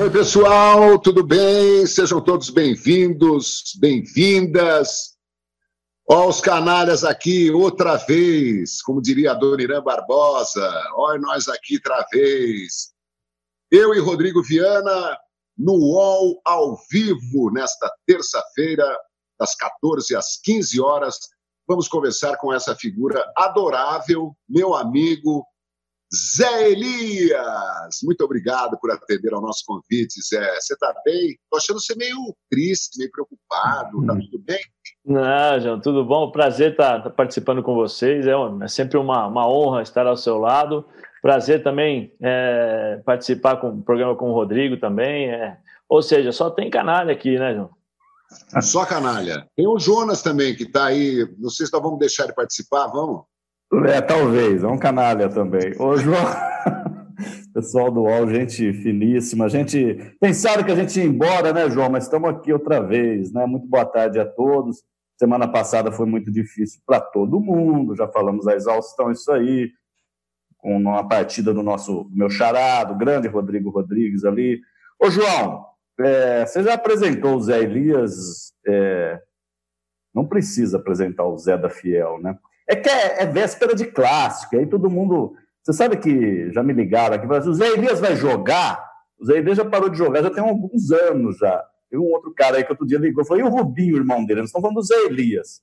Oi, pessoal, tudo bem? Sejam todos bem-vindos, bem-vindas. Ó, os canalhas aqui outra vez, como diria a Dona Irã Barbosa. Olha nós aqui outra vez. Eu e Rodrigo Viana no UOL ao vivo nesta terça-feira, das 14 às 15 horas. Vamos conversar com essa figura adorável, meu amigo, Zé Elias, muito obrigado por atender ao nosso convite, Zé. Você está bem? Estou achando você meio triste, meio preocupado. Está tudo bem? Não, João, tudo bom? Prazer estar tá, tá participando com vocês. É, é sempre uma, uma, honra estar ao seu lado. Prazer também é, participar com o programa com o Rodrigo também. É. Ou seja, só tem canalha aqui, né, João? Só canalha. Tem o Jonas também, que está aí. Não sei se nós vamos deixar ele participar, vamos? É, talvez, é um canalha também. Ô, João, pessoal do UOL, gente finíssima. gente pensaram que a gente ia embora, né, João? Mas estamos aqui outra vez, né? Muito boa tarde a todos. Semana passada foi muito difícil para todo mundo, já falamos a exaustão, isso aí, com uma partida do nosso meu charado, grande Rodrigo Rodrigues ali. Ô, João, é, você já apresentou o Zé Elias, é, não precisa apresentar o Zé da Fiel, né? É que é, é véspera de clássico, aí todo mundo. Você sabe que já me ligaram aqui, o Zé Elias vai jogar? O Zé Elias já parou de jogar, já tem alguns anos já. Tem um outro cara aí que outro dia ligou, falou, e o Rubinho, irmão dele? Nós estamos falando do Zé Elias.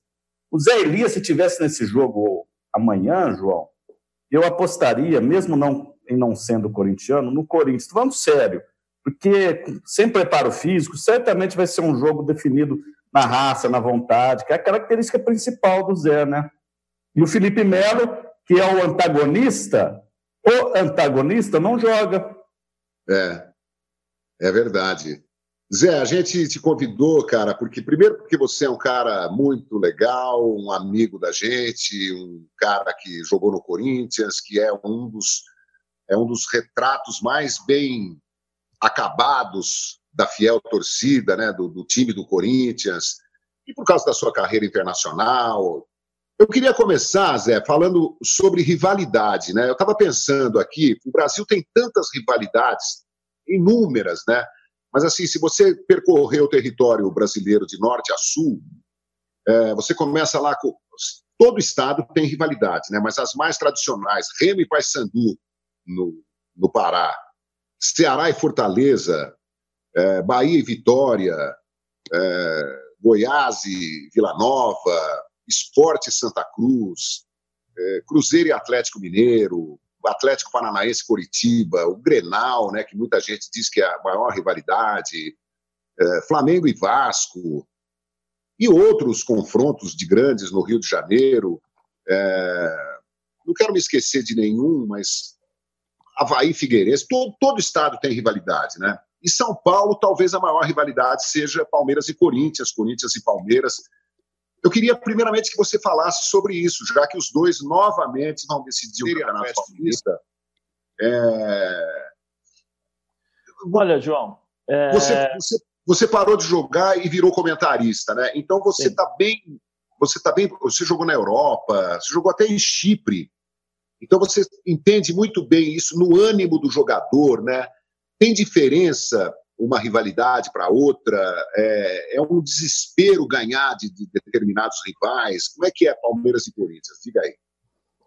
O Zé Elias, se tivesse nesse jogo amanhã, João, eu apostaria, mesmo não em não sendo corintiano, no Corinthians. Estou falando sério, porque sem preparo físico, certamente vai ser um jogo definido na raça, na vontade, que é a característica principal do Zé, né? E o Felipe Melo, que é o antagonista, o antagonista não joga. É, é verdade. Zé, a gente te convidou, cara, porque primeiro porque você é um cara muito legal, um amigo da gente, um cara que jogou no Corinthians, que é um dos é um dos retratos mais bem acabados da fiel torcida, né, do, do time do Corinthians, e por causa da sua carreira internacional, eu queria começar, Zé, falando sobre rivalidade. Né? Eu estava pensando aqui, o Brasil tem tantas rivalidades, inúmeras, né? Mas assim, se você percorrer o território brasileiro de norte a sul, é, você começa lá com todo estado tem rivalidades, né? Mas as mais tradicionais, Remo e Paysandu no, no Pará, Ceará e Fortaleza, é, Bahia e Vitória, é, Goiás e Vila Nova, Esporte Santa Cruz, é, Cruzeiro e Atlético Mineiro, Atlético Paranaense Coritiba, o Grenal, né, que muita gente diz que é a maior rivalidade, é, Flamengo e Vasco, e outros confrontos de grandes no Rio de Janeiro. É, não quero me esquecer de nenhum, mas Havaí Figueirense, todo, todo estado tem rivalidade, né? E São Paulo, talvez a maior rivalidade seja Palmeiras e Corinthians, Corinthians e Palmeiras, eu queria, primeiramente, que você falasse sobre isso, já que os dois novamente vão decidir o Campeonato Paulista. É... Olha, João. É... Você, você, você, parou de jogar e virou comentarista, né? Então você está bem. Você está bem. Você jogou na Europa, você jogou até em Chipre. Então você entende muito bem isso no ânimo do jogador, né? Tem diferença uma rivalidade para outra, é, é, um desespero ganhar de, de, determinados rivais. Como é que é Palmeiras e Corinthians? Diga aí.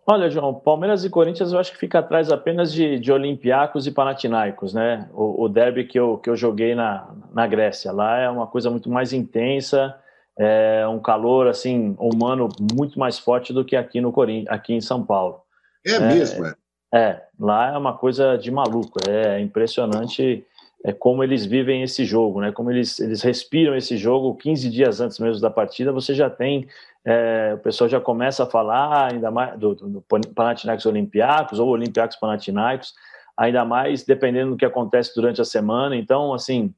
Olha, João, Palmeiras e Corinthians eu acho que fica atrás apenas de, de Olympiacos e Panathinaikos, né? O, o derby que eu, que eu joguei na, na Grécia. Lá é uma coisa muito mais intensa, é um calor assim humano muito mais forte do que aqui no Corinthians, aqui em São Paulo. É, é mesmo, é. É, lá é uma coisa de maluco, é impressionante é, como eles vivem esse jogo, né? Como eles, eles respiram esse jogo 15 dias antes mesmo da partida, você já tem é, o pessoal já começa a falar ainda mais do, do Panathinaikos Olympiacos ou Olympiacos Panathinaikos, ainda mais dependendo do que acontece durante a semana. Então, assim,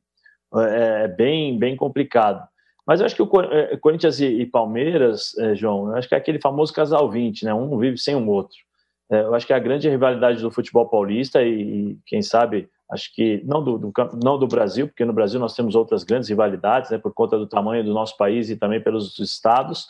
é, é bem bem complicado. Mas eu acho que o é, Corinthians e, Palmeiras, é, João, eu acho que é aquele famoso casal 20, né? Um vive sem o outro. É, eu acho que é a grande rivalidade do futebol paulista e, e quem sabe acho que não do, do, não do Brasil, porque no Brasil nós temos outras grandes rivalidades, né, por conta do tamanho do nosso país e também pelos estados,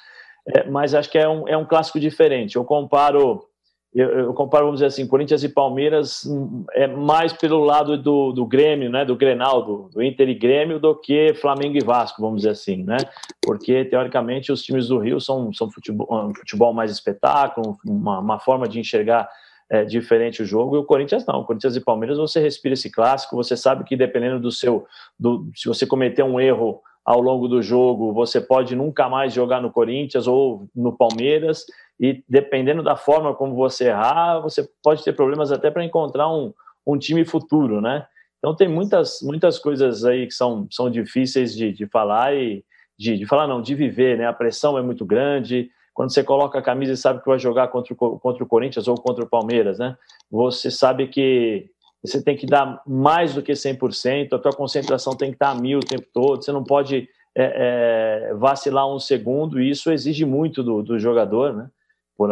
é, mas acho que é um, é um clássico diferente. Eu comparo eu, eu, comparo, vamos dizer assim, Corinthians e Palmeiras hum, é mais pelo lado do, do Grêmio, né, do Grenal, do, do, Inter e Grêmio, do que Flamengo e Vasco, vamos dizer assim, né? Porque, teoricamente, os times do Rio são, são futebol, um futebol mais espetáculo, uma, uma forma de enxergar é, diferente o jogo, e o Corinthians não. O Corinthians e Palmeiras, você respira esse clássico, você sabe que dependendo do seu. Do, se você cometer um erro ao longo do jogo, você pode nunca mais jogar no Corinthians ou no Palmeiras, e dependendo da forma como você errar, você pode ter problemas até para encontrar um, um time futuro, né? Então tem muitas, muitas coisas aí que são, são difíceis de, de falar e de, de falar não, de viver, né? A pressão é muito grande. Quando você coloca a camisa e sabe que vai jogar contra o, contra o Corinthians ou contra o Palmeiras, né? Você sabe que você tem que dar mais do que 100%, a tua concentração tem que estar a mil o tempo todo, você não pode é, é, vacilar um segundo, e isso exige muito do, do jogador, né?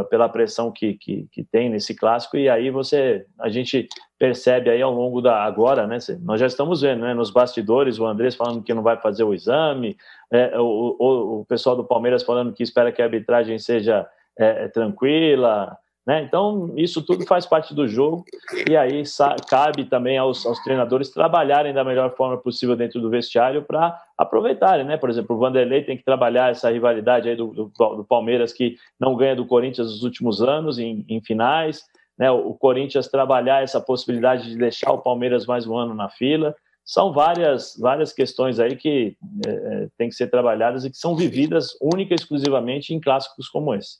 Pela pressão que, que, que, tem nesse clássico, e aí você, a gente percebe aí ao longo da, agora, né, nós já estamos vendo, né, nos bastidores, o Andrés falando que não vai fazer o exame, é, o, o, o, pessoal do Palmeiras falando que espera que a arbitragem seja é, tranquila, né? Então, isso tudo faz parte do jogo e aí cabe também aos, aos, treinadores trabalharem da melhor forma possível dentro do vestiário para aproveitarem. Né? Por exemplo, o Vanderlei tem que trabalhar essa rivalidade aí do, do, do Palmeiras, que não ganha do Corinthians nos últimos anos, em, em finais. Né? O, o Corinthians trabalhar essa possibilidade de deixar o Palmeiras mais um ano na fila. São várias, várias questões aí que é, é têm que ser trabalhadas e que são vividas única e exclusivamente em clássicos como esse.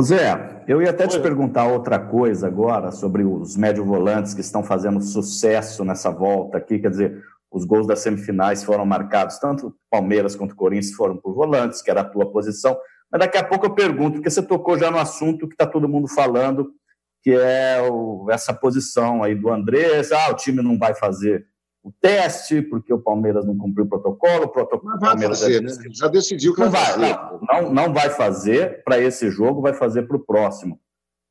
Zé, eu ia até te perguntar outra coisa agora sobre os médio volantes que estão fazendo sucesso nessa volta aqui, quer dizer, os gols das semifinais foram marcados, tanto Palmeiras quanto Corinthians foram por volantes, que era a tua posição, mas daqui a pouco eu pergunto, porque você tocou já no assunto que está todo mundo falando, que é o, essa posição aí do Andrés, ah, o time não vai fazer o teste, porque o Palmeiras não cumpriu o protocolo, o protocolo não vai Palmeiras fazer, né? já decidiu que não vai, não, não, não vai fazer para esse jogo, vai fazer para o próximo.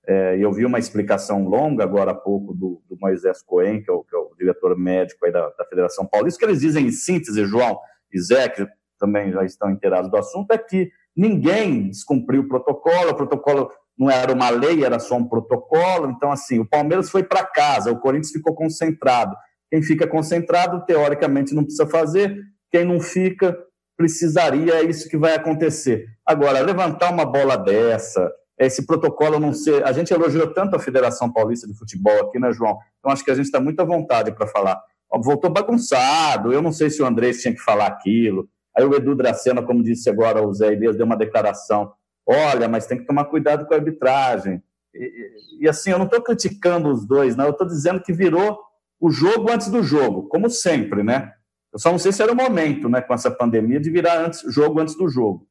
É, eu vi uma explicação longa agora há pouco do, do Moisés Cohen, que é, o, que é o, diretor médico aí da, da Federação Paulista, que eles dizem em síntese, João e Zé, que também já estão inteirados do assunto, é que ninguém descumpriu o protocolo, o protocolo não era uma lei, era só um protocolo, então assim, o Palmeiras foi para casa, o Corinthians ficou concentrado. Quem fica concentrado, teoricamente, não precisa fazer. Quem não fica, precisaria, é isso que vai acontecer. Agora, levantar uma bola dessa, esse protocolo não ser. A gente elogiou tanto a Federação Paulista de Futebol aqui, né, João? Então, acho que a gente está muito à vontade para falar. Voltou bagunçado, eu não sei se o Andrés tinha que falar aquilo. Aí o Edu Dracena, como disse agora o Zé Elias, deu uma declaração. Olha, mas tem que tomar cuidado com a arbitragem. E, e, assim, eu não estou criticando os dois, não. Eu estou dizendo que virou o jogo antes do jogo, como sempre, né? Eu só não sei se era o momento, né, com essa pandemia, de virar antes, jogo antes do jogo.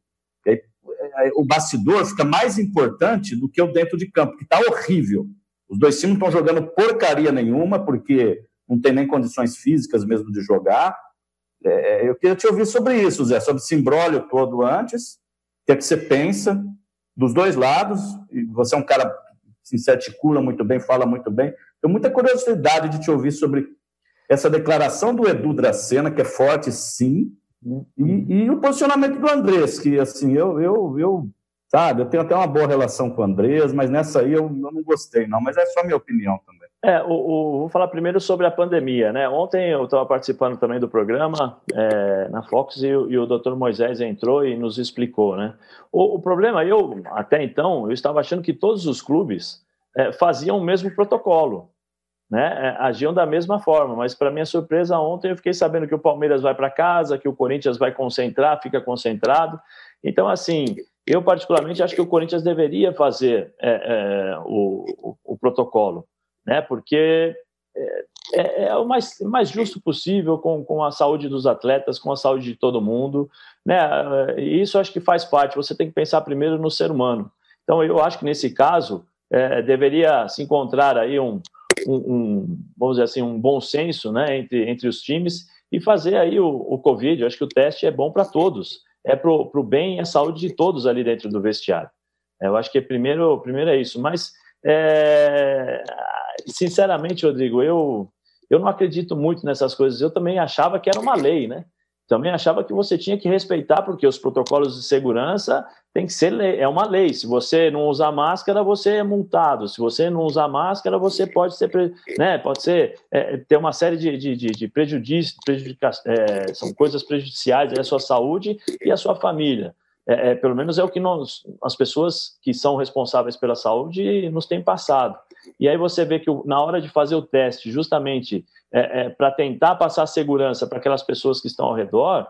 Aí, é, o bastidor fica mais importante do que o dentro de campo, que está horrível. Os dois times estão jogando porcaria nenhuma, porque não tem nem condições físicas mesmo de jogar. É, eu queria te ouvir sobre isso, Zé, sobre esse imbróglio todo antes. O que é que você pensa dos dois lados? Você é um cara que se articula muito bem, fala muito bem. Tenho muita curiosidade de te ouvir sobre essa declaração do Edu Dracena, que é forte, sim, e, e o posicionamento do Andrés, que, assim, eu, eu, eu, sabe, eu tenho até uma boa relação com o Andrés, mas nessa aí eu, eu não gostei, não, mas é só minha opinião também. É, o, o, vou falar primeiro sobre a pandemia, né? Ontem eu estava participando também do programa é, na Fox e, e o Dr. Moisés entrou e nos explicou, né? O, o, problema, eu até então, eu estava achando que todos os clubes faziam o mesmo protocolo né, é, agiam da mesma forma, mas para minha surpresa ontem eu fiquei sabendo que o Palmeiras vai para casa, que o Corinthians vai concentrar, fica concentrado. Então, assim, eu particularmente acho que o Corinthians deveria fazer é, é, o, o, o, protocolo, né, porque é, é, é, o mais, mais justo possível com, com a saúde dos atletas, com a saúde de todo mundo, né, e isso acho que faz parte. Você tem que pensar primeiro no ser humano. Então, eu acho que nesse caso é, deveria se encontrar aí um um, um, vamos dizer assim, um bom senso né, entre, entre os times e fazer aí o, o Covid. Eu acho que o teste é bom para todos, é para o bem e a saúde de todos ali dentro do vestiário. Eu acho que primeiro, primeiro é isso. Mas, é, sinceramente, Rodrigo, eu, eu não acredito muito nessas coisas. Eu também achava que era uma lei, né? Também achava que você tinha que respeitar, porque os protocolos de segurança tem que ser lei, é uma lei. Se você não usar máscara, você é multado. Se você não usar máscara, você pode ser, né, pode ser é, ter uma série de, de, de, de prejudícios, prejudica, é, são coisas prejudiciais à sua saúde e à sua família. É, é, pelo menos é o que nós, as pessoas que são responsáveis pela saúde nos têm passado. E aí você vê que na hora de fazer o teste, justamente é, é, para tentar passar segurança para aquelas pessoas que estão ao redor,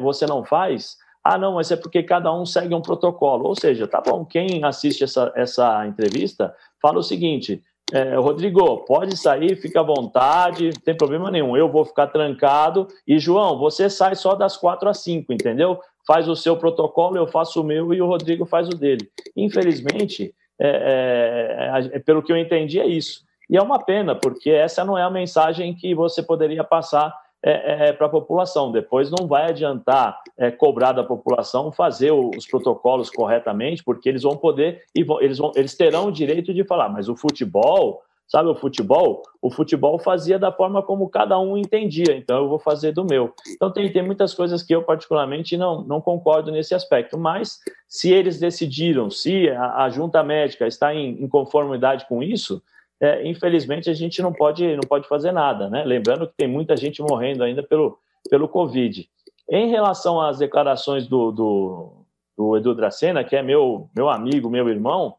você não faz, ah, não, mas é porque cada um segue um protocolo. Ou seja, tá bom, quem assiste essa, essa entrevista fala o seguinte: é, Rodrigo, pode sair, fica à vontade, não tem problema nenhum. Eu vou ficar trancado. E, João, você sai só das quatro às cinco, entendeu? Faz o seu protocolo, eu faço o meu e o Rodrigo faz o dele. Infelizmente, é, é, é pelo que eu entendi, é isso. E é uma pena, porque essa não é a mensagem que você poderia passar é, é, para a população. Depois não vai adiantar é, cobrar da população fazer os protocolos corretamente, porque eles vão poder e vão, eles, vão, eles terão o direito de falar, mas o futebol, sabe o futebol? O futebol fazia da forma como cada um entendia, então eu vou fazer do meu. Então tem, tem muitas coisas que eu particularmente não, não concordo nesse aspecto, mas se eles decidiram, se a, a junta médica está em, em conformidade com isso, é, infelizmente a gente não pode, não pode fazer nada, né? Lembrando que tem muita gente morrendo ainda pelo, pelo Covid. Em relação às declarações do, do, do Edu Dracena, que é meu, meu amigo, meu irmão,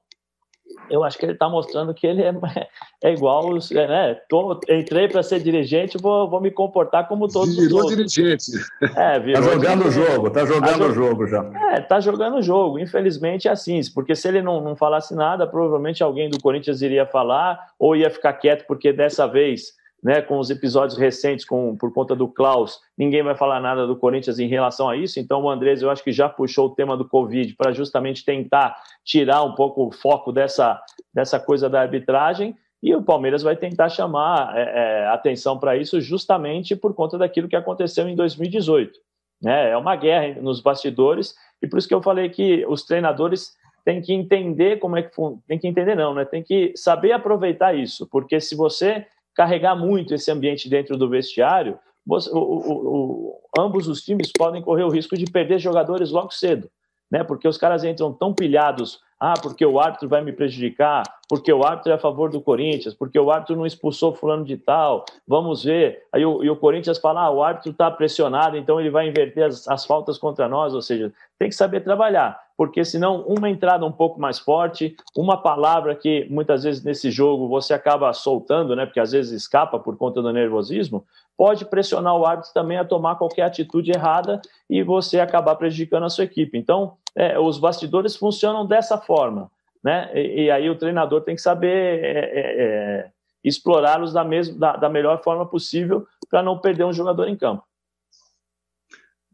eu acho que ele está mostrando que ele é, é igual, é, né? Tô, entrei para ser dirigente, vou, vou me comportar como todos virou os outros. dirigente. É, virou tá jogando o jogo, tá jogando tá o jogo já. É, tá jogando o jogo. Infelizmente é assim, porque se ele não, não falasse nada, provavelmente alguém do Corinthians iria falar ou ia ficar quieto, porque dessa vez né, com os episódios recentes com, por conta do Klaus, ninguém vai falar nada do Corinthians em relação a isso. Então, o Andrés, eu acho que já puxou o tema do Covid para justamente tentar tirar um pouco o foco dessa, dessa coisa da arbitragem. E o Palmeiras vai tentar chamar é, é, atenção para isso justamente por conta daquilo que aconteceu em 2018. Né? É uma guerra nos bastidores, e por isso que eu falei que os treinadores têm que entender como é que tem que entender não, né? Tem que saber aproveitar isso, porque se você carregar muito esse ambiente dentro do vestiário, o, o, o, ambos os times podem correr o risco de perder jogadores logo cedo, né? Porque os caras entram tão pilhados, ah, porque o árbitro vai me prejudicar, porque o árbitro é a favor do Corinthians, porque o árbitro não expulsou fulano de tal, vamos ver. Aí o, e o Corinthians fala, ah, o árbitro está pressionado, então ele vai inverter as, as faltas contra nós, ou seja, tem que saber trabalhar porque senão uma entrada um pouco mais forte, uma palavra que muitas vezes nesse jogo você acaba soltando, né, porque às vezes escapa por conta do nervosismo, pode pressionar o árbitro também a tomar qualquer atitude errada e você acabar prejudicando a sua equipe. Então, é, os bastidores funcionam dessa forma, né? E, e aí o treinador tem que saber é, é, é explorá-los da, da, da melhor forma possível para não perder um jogador em campo.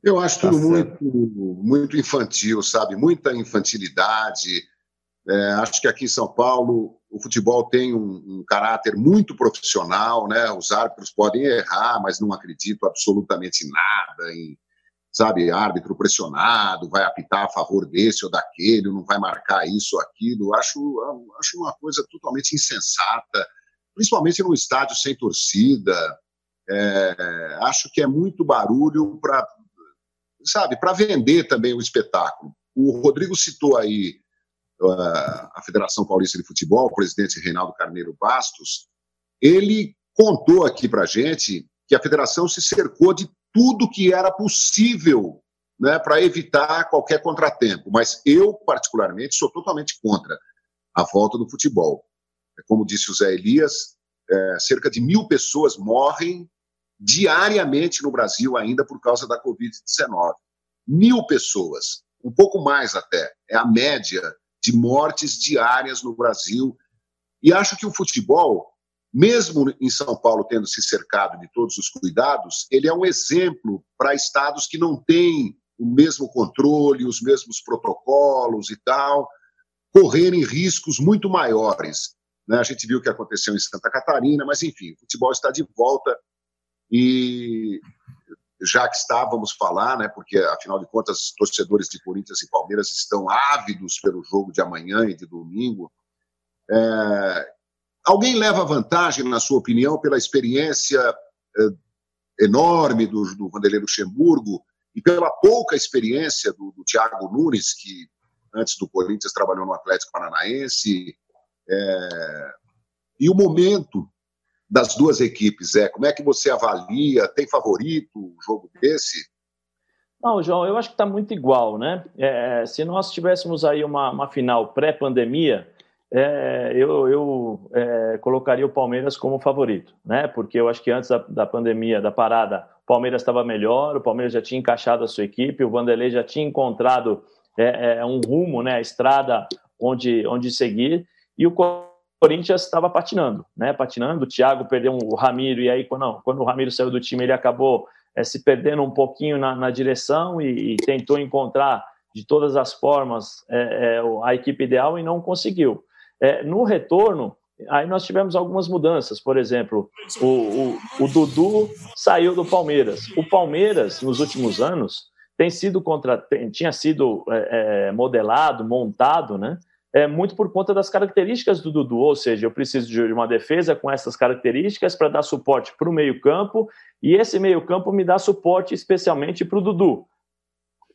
Eu acho tá tudo muito, muito infantil, sabe? Muita infantilidade. É, acho que aqui em São Paulo o futebol tem um, um, caráter muito profissional, né? Os árbitros podem errar, mas não acredito absolutamente nada em, sabe, árbitro pressionado, vai apitar a favor desse ou daquele, não vai marcar isso ou aquilo. Acho, acho uma coisa totalmente insensata, principalmente num estádio sem torcida. É, acho que é muito barulho para sabe, para vender também o espetáculo. O Rodrigo citou aí uh, a Federação Paulista de Futebol, o presidente Reinaldo Carneiro Bastos, ele contou aqui para gente que a federação se cercou de tudo que era possível né, para evitar qualquer contratempo. Mas eu, particularmente, sou totalmente contra a volta do futebol. Como disse o Zé Elias, é, cerca de mil pessoas morrem diariamente no Brasil ainda por causa da Covid-19. Mil pessoas, um pouco mais até, é a média de mortes diárias no Brasil. E acho que o futebol, mesmo em São Paulo tendo se cercado de todos os cuidados, ele é um exemplo para estados que não têm o mesmo controle, os mesmos protocolos e tal, correrem riscos muito maiores. Né? A gente viu o que aconteceu em Santa Catarina, mas enfim, o futebol está de volta e já que estávamos falar, né, porque afinal de contas torcedores de Corinthians e Palmeiras estão ávidos pelo jogo de amanhã e de domingo, é, alguém leva vantagem, na sua opinião, pela experiência é, enorme do, do Vanderlei Luxemburgo e pela pouca experiência do, do Thiago Nunes, que antes do Corinthians trabalhou no Atlético Paranaense, é, e o momento das duas equipes, é como é que você avalia? Tem favorito um jogo desse? Não, João, eu acho que está muito igual, né? É, se nós tivéssemos aí uma, uma final pré-pandemia, é, eu, eu é, colocaria o Palmeiras como favorito, né? Porque eu acho que antes da, da pandemia, da parada, o Palmeiras estava melhor, o Palmeiras já tinha encaixado a sua equipe, o Vanderlei já tinha encontrado é, é, um rumo, né? A estrada onde, onde seguir, e o Corinthians estava patinando, né? Patinando, o Thiago perdeu o Ramiro, e aí quando, quando o Ramiro saiu do time, ele acabou é, se perdendo um pouquinho na, na direção e, e, tentou encontrar de todas as formas é, é, a equipe ideal e não conseguiu. No retorno, aí nós tivemos algumas mudanças. Por exemplo, o, o, o, Dudu saiu do Palmeiras. O Palmeiras, nos últimos anos, tem sido contra, tem, tinha sido modelado, montado, né? É muito por conta das características do Dudu, ou seja, eu preciso de uma defesa com essas características para dar suporte para o meio-campo, e esse meio-campo me dá suporte especialmente para o Dudu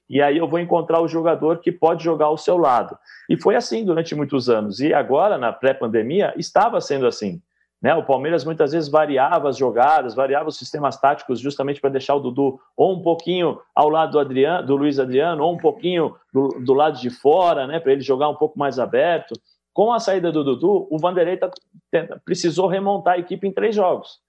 e aí eu vou encontrar o jogador que pode jogar ao seu lado. E foi assim durante muitos anos. E agora, na pré-pandemia, estava sendo assim. Né? O Palmeiras muitas vezes variava as jogadas, variava os sistemas táticos justamente para deixar o Dudu ou um pouquinho ao lado do, Adriano, do Luiz Adriano, ou um pouquinho do, do lado de fora, né? para ele jogar um pouco mais aberto. Com a saída do Dudu, o Vanderlei tá, precisou remontar a equipe em três jogos.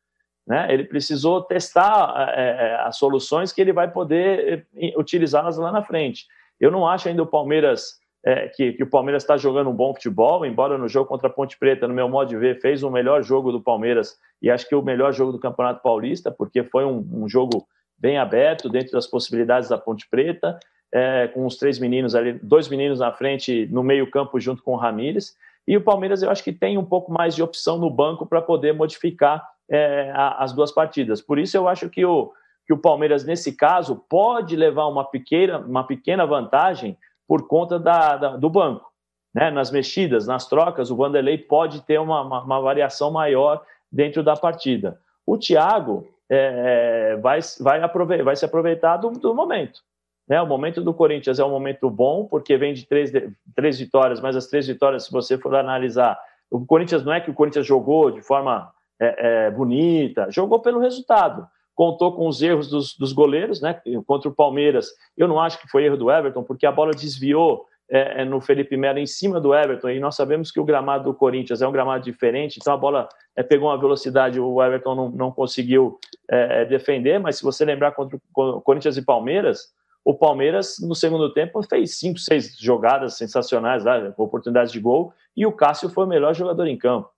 Né? Ele precisou testar é, é, as soluções que ele vai poder é, utilizá-las lá na frente. Eu não acho ainda o Palmeiras é, que, que, o Palmeiras está jogando um bom futebol, embora no jogo contra a Ponte Preta, no meu modo de ver, fez o melhor jogo do Palmeiras e acho que o melhor jogo do Campeonato Paulista, porque foi um, um jogo bem aberto, dentro das possibilidades da Ponte Preta, é, com os três meninos ali, dois meninos na frente, no meio-campo, junto com o Ramires. E o Palmeiras, eu acho que tem um pouco mais de opção no banco para poder modificar é, as duas partidas. Por isso eu acho que o, que o Palmeiras, nesse caso, pode levar uma pequena, uma pequena vantagem por conta da, da do banco. Né? Nas mexidas, nas trocas, o Vanderlei pode ter uma, uma, uma variação maior dentro da partida. O Thiago é, é vai, vai, aprove vai se aproveitar do, do momento. Né? O momento do Corinthians é um momento bom, porque vem de três, três vitórias, mas as três vitórias, se você for analisar, o Corinthians não é que o Corinthians jogou de forma é, é, bonita, jogou pelo resultado. Contou com os erros dos, dos, goleiros, né? Contra o Palmeiras, eu não acho que foi erro do Everton, porque a bola desviou é, é, no Felipe Melo em cima do Everton, e nós sabemos que o gramado do Corinthians é um gramado diferente, então a bola é, pegou uma velocidade, o Everton não, não conseguiu é, defender, mas se você lembrar contra o Corinthians e Palmeiras, o Palmeiras, no segundo tempo, fez cinco, seis jogadas sensacionais, lá, oportunidades de gol, e o Cássio foi o melhor jogador em campo.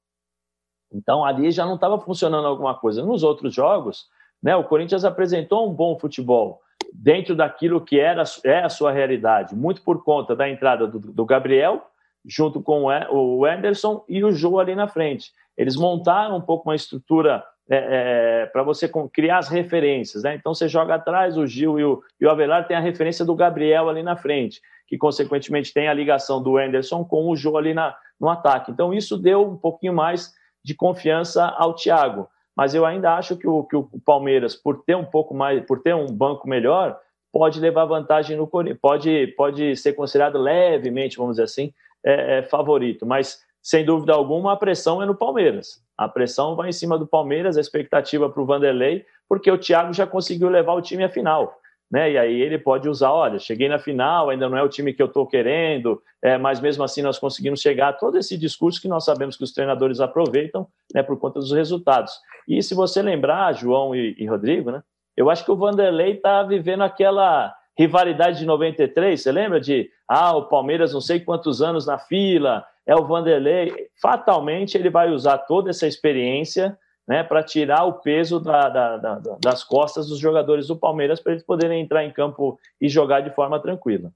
Então ali já não estava funcionando alguma coisa. Nos outros jogos, né, o Corinthians apresentou um bom futebol dentro daquilo que era é a sua realidade, muito por conta da entrada do, do Gabriel junto com o Anderson e o Jô ali na frente. Eles montaram um pouco uma estrutura é, é, para você criar as referências. Né? Então você joga atrás, o Gil e o, e o Avelar tem a referência do Gabriel ali na frente, que consequentemente tem a ligação do Anderson com o Jô ali na, no ataque. Então isso deu um pouquinho mais de confiança ao Thiago. Mas eu ainda acho que o, que o Palmeiras, por ter um pouco mais, por ter um banco melhor, pode levar vantagem no Corinthians, pode, pode ser considerado levemente, vamos dizer assim, é, é, favorito. Mas, sem dúvida alguma, a pressão é no Palmeiras. A pressão vai em cima do Palmeiras, a expectativa para o Vanderlei, porque o Thiago já conseguiu levar o time à final né? E aí ele pode usar, olha, cheguei na final, ainda não é o time que eu estou querendo, é, mas mesmo assim nós conseguimos chegar. Todo esse discurso que nós sabemos que os treinadores aproveitam, né, por conta dos resultados. E se você lembrar, João e, e Rodrigo, né? Eu acho que o Vanderlei está vivendo aquela rivalidade de 93. Você lembra de, ah, o Palmeiras não sei quantos anos na fila, é o Vanderlei. Fatalmente ele vai usar toda essa experiência né, para tirar o peso da, da, da, das costas dos jogadores do Palmeiras para eles poderem entrar em campo e jogar de forma tranquila.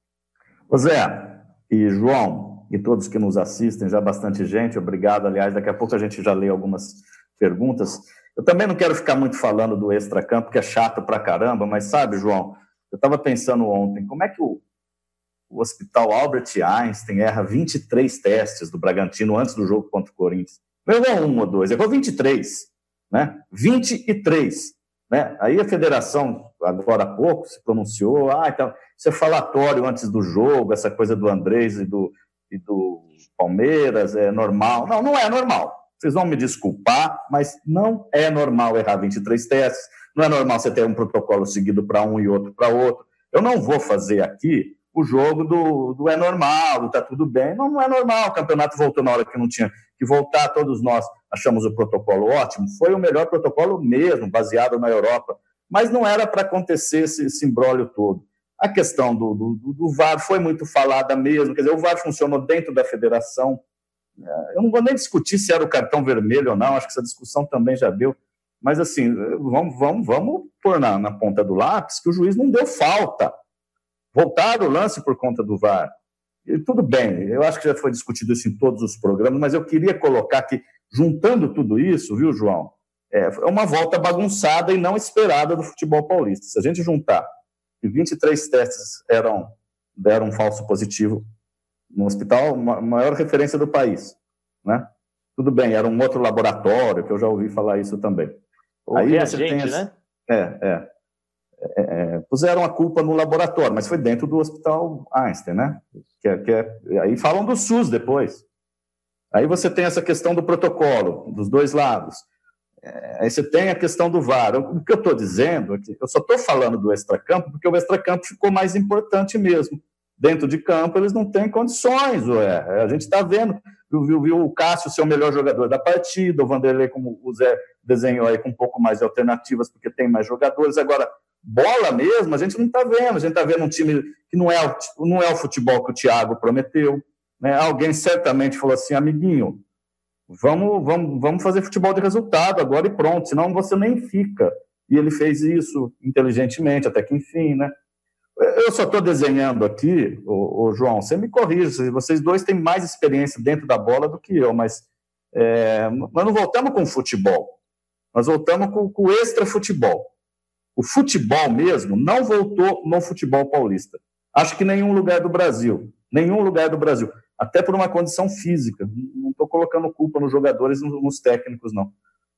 Ô Zé e João e todos que nos assistem, já bastante gente, obrigado. Aliás, daqui a pouco a gente já lê algumas perguntas. Eu também não quero ficar muito falando do extracampo, que é chato pra caramba, mas sabe, João, eu estava pensando ontem, como é que o, o Hospital Albert Einstein erra 23 testes do Bragantino antes do jogo contra o Corinthians? Não errou um ou dois, errou 23 né? 23. Né? Aí a federação, agora há pouco, se pronunciou, ah, então, isso é falatório antes do jogo, essa coisa do Andrés e do, e do Palmeiras, é normal. Não, não é normal. Vocês vão me desculpar, mas não é normal errar 23 testes, não é normal você ter um protocolo seguido para um e outro para outro. Eu não vou fazer aqui o jogo do, do é normal, do tá tudo bem. Não, não é normal. O campeonato voltou na hora que não tinha que voltar. Todos nós achamos o protocolo ótimo. Foi o melhor protocolo mesmo, baseado na Europa. Mas não era para acontecer esse, esse imbróglio todo. A questão do, do, do, VAR foi muito falada mesmo. Quer dizer, o VAR funcionou dentro da federação. É, eu não vou nem discutir se era o cartão vermelho ou não. Acho que essa discussão também já deu. Mas, assim, vamos, vamos, vamos pôr na, na ponta do lápis que o juiz não deu falta voltaram o lance por conta do VAR. E tudo bem, eu acho que já foi discutido isso em todos os programas, mas eu queria colocar que, juntando tudo isso, viu, João, é, é uma volta bagunçada e não esperada do futebol paulista. Se a gente juntar que 23 testes eram, deram um falso positivo no hospital, maior referência do país, né? Tudo bem, era um outro laboratório, que eu já ouvi falar isso também. O Aí você tem né? É, é. É, é, puseram a culpa no laboratório, mas foi dentro do Hospital Einstein, né? Que é, que é, aí falam do SUS depois. Aí você tem essa questão do protocolo, dos dois lados. É, aí você tem a questão do VAR. O que eu estou dizendo é eu só estou falando do extracampo porque o extracampo ficou mais importante mesmo. Dentro de campo, eles não têm condições, ué. A gente está vendo, viu, viu, o Cássio ser o melhor jogador da partida, o Vanderlei, como o Zé desenhou aí, com um pouco mais de alternativas, porque tem mais jogadores. Agora, bola mesmo, a gente não está vendo. A gente está vendo um time que não é, não é o futebol que o Thiago prometeu. Né? Alguém certamente falou assim, amiguinho, vamos, vamos, vamos fazer futebol de resultado agora e pronto, senão você nem fica. E ele fez isso inteligentemente, até que enfim, né? Eu só estou desenhando aqui, o, João, você me corrija, vocês dois têm mais experiência dentro da bola do que eu, mas é, nós não voltamos com o futebol, nós voltamos com, com o extra futebol. O futebol mesmo não voltou no futebol paulista. Acho que nenhum lugar do Brasil. Nenhum lugar do Brasil. Até por uma condição física. Não estou colocando culpa nos jogadores e nos técnicos, não.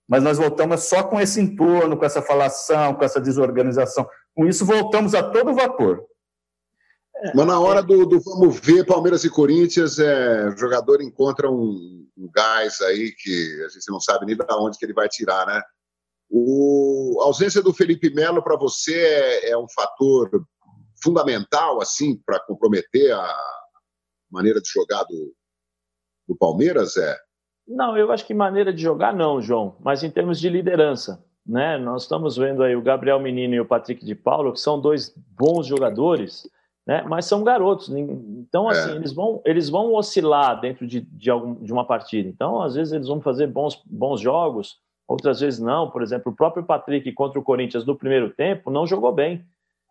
Mas nós voltamos só com esse entorno, com essa falação, com essa desorganização. Com isso, voltamos a todo vapor. Mas na hora do, do vamos ver Palmeiras e Corinthians, é, o jogador encontra um, um, gás aí que a gente não sabe nem de onde que ele vai tirar, né? O, a ausência do Felipe Melo para você é, é, um fator fundamental assim para comprometer a maneira de jogar do, do Palmeiras, é? Não, eu acho que maneira de jogar não, João, mas em termos de liderança, né? Nós estamos vendo aí o Gabriel Menino e o Patrick de Paulo, que são dois bons jogadores, né? Mas são garotos, então assim é. eles vão eles vão oscilar dentro de, de, algum, de uma partida. Então às vezes eles vão fazer bons bons jogos, outras vezes não. Por exemplo, o próprio Patrick contra o Corinthians no primeiro tempo não jogou bem.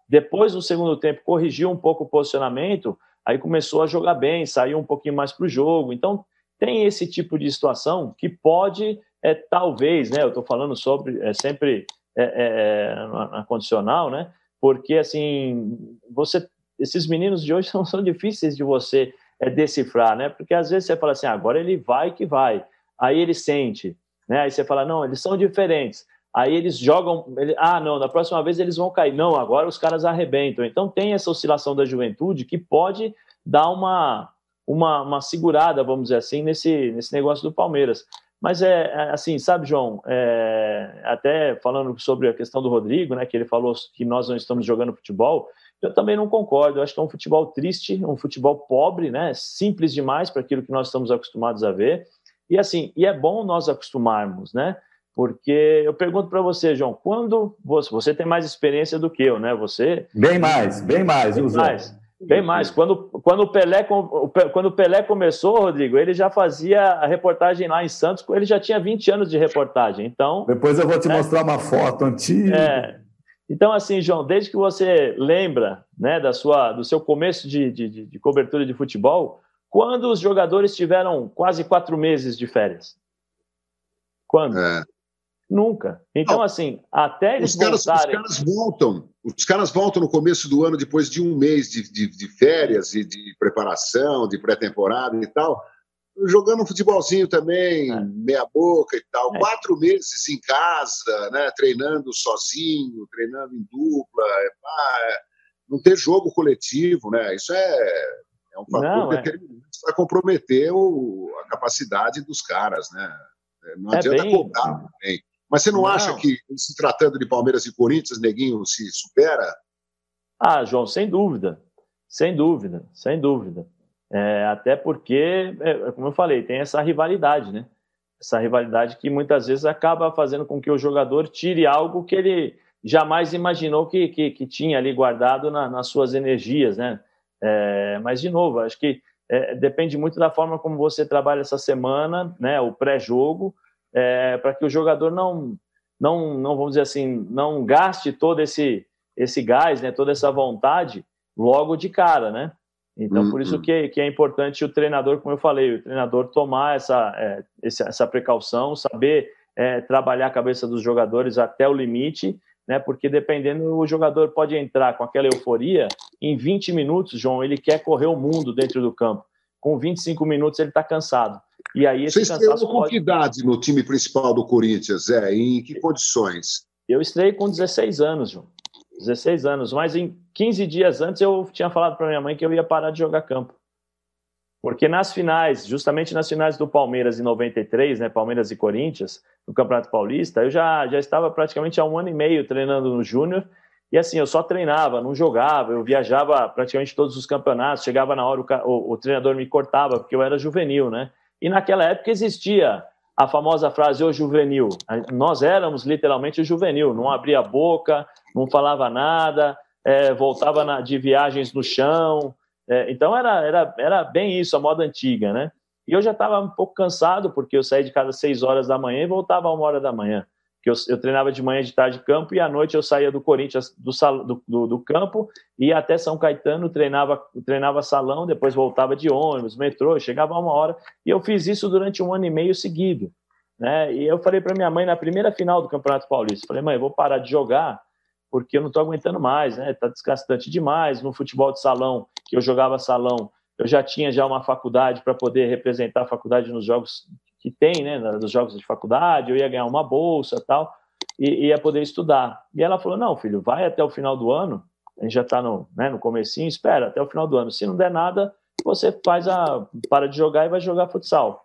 Depois, no segundo tempo, corrigiu um pouco o posicionamento, aí começou a jogar bem, saiu um pouquinho mais para o jogo. Então, tem esse tipo de situação que pode, é, talvez, né? Eu estou falando sobre, é sempre é, é, é, na, na condicional, né? Porque, assim, você, esses meninos de hoje são, são difíceis de você é, decifrar, né? Porque às vezes você fala assim, ah, agora ele vai que vai. Aí ele sente, né? Aí você fala, não, eles são diferentes. Aí eles jogam, ele, ah, não, da próxima vez eles vão cair. Não, agora os caras arrebentam. Então tem essa oscilação da juventude que pode dar uma, uma, uma segurada, vamos dizer assim, nesse, nesse negócio do Palmeiras. Mas é, é assim, sabe, João, é, até falando sobre a questão do Rodrigo, né, que ele falou que nós não estamos jogando futebol, eu também não concordo. Eu acho que é um futebol triste, um futebol pobre, né, simples demais para aquilo que nós estamos acostumados a ver. E assim, e é bom nós acostumarmos, né? Porque eu pergunto para você, João, quando você, você tem mais experiência do que eu, né? Você bem mais, bem mais, bem mais, bem mais. Quando, quando o Pelé quando o Pelé começou, Rodrigo, ele já fazia a reportagem lá em Santos, ele já tinha 20 anos de reportagem. Então depois eu vou te né? mostrar uma foto antiga. É, então, assim, João, desde que você lembra né, da sua, do seu começo de, de, de cobertura de futebol, quando os jogadores tiveram quase quatro meses de férias? Quando? É. Nunca. Então, Não, assim, até eles os caras, voltarem... Os caras voltam. Os caras voltam no começo do ano, depois de um mês de, de, de férias e de preparação, de pré-temporada e tal. jogando um futebolzinho também, é. meia boca e tal. É. Quatro meses em casa, né? Treinando sozinho, treinando em dupla. É, é, não ter jogo coletivo, né? Isso é, é um fator não, é. determinante para comprometer o, a capacidade dos caras, né? Não adianta bem... cobrar também. Mas você não, não, acha que, se tratando de Palmeiras e Corinthians, Neguinho se supera? Ah, João, sem dúvida. Sem dúvida, sem dúvida. É, até porque, é, como eu falei, tem essa rivalidade, né? Essa rivalidade que muitas vezes acaba fazendo com que o jogador tire algo que ele jamais imaginou que, que, que tinha ali guardado na, nas suas energias, né? É, mas, de novo, acho que é, depende muito da forma como você trabalha essa semana, né? O pré-jogo, é, para que o jogador não, não, não, vamos dizer assim, não gaste todo esse, esse gás, né? Toda essa vontade logo de cara, né? Então, por isso uhum. que, que é importante o treinador, como eu falei, o treinador tomar essa, é, essa precaução, saber é, trabalhar a cabeça dos jogadores até o limite, né? Porque dependendo, o jogador pode entrar com aquela euforia, em 20 minutos, João, ele quer correr o mundo dentro do campo. Com 25 minutos ele está cansado. E aí esse Você estreou com que idade no time principal do Corinthians, Zé? Em que condições? Eu estrei com 16 anos, João. 16 anos, mas em 15 dias antes eu tinha falado para minha mãe que eu ia parar de jogar campo. Porque nas finais, justamente nas finais do Palmeiras em 93, né, Palmeiras e Corinthians, no Campeonato Paulista, eu já, já estava praticamente há um ano e meio treinando no Júnior, e assim, eu só treinava, não jogava, eu viajava praticamente todos os campeonatos, chegava na hora, o, o, o treinador me cortava, porque eu era juvenil, né? E naquela época existia a famosa frase o juvenil. Nós éramos literalmente o juvenil, não abria a boca, não falava nada, é, voltava na, de viagens no chão. É, então era, era, era bem isso, a moda antiga, né? E eu já estava um pouco cansado, porque eu saía de casa às seis horas da manhã e voltava a uma hora da manhã. Que eu, eu, treinava de manhã, de tarde de campo, e à noite eu saía do Corinthians, do, do, do, do campo, ia até São Caetano, treinava, treinava salão, depois voltava de ônibus, metrô, chegava a uma hora. E eu fiz isso durante um ano e meio seguido. Né? E eu falei para minha mãe na primeira final do Campeonato Paulista, falei, mãe, vou parar de jogar porque eu não estou aguentando mais, né? Está desgastante demais. No futebol de salão, que eu jogava salão, eu já tinha já uma faculdade para poder representar a faculdade nos jogos que tem, né? Nos jogos de faculdade, eu ia ganhar uma bolsa tal e ia poder estudar. E ela falou, não, filho, vai até o final do ano. A gente já está no, né, no comecinho, espera até o final do ano. Se não der nada, você faz a para de jogar e vai jogar futsal.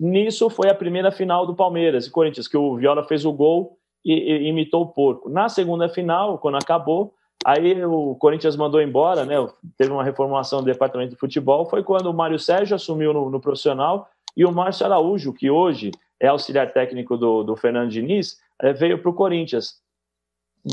Nisso foi a primeira final do Palmeiras e Corinthians, que o Viola fez o gol e, e, imitou o porco. Na segunda final, quando acabou, aí o Corinthians mandou embora, né? Teve uma reformulação do departamento de futebol. Foi quando o Mário Sérgio assumiu no, no profissional e o Márcio Araújo, que hoje é auxiliar técnico do, do Fernando Diniz, é, veio para o Corinthians.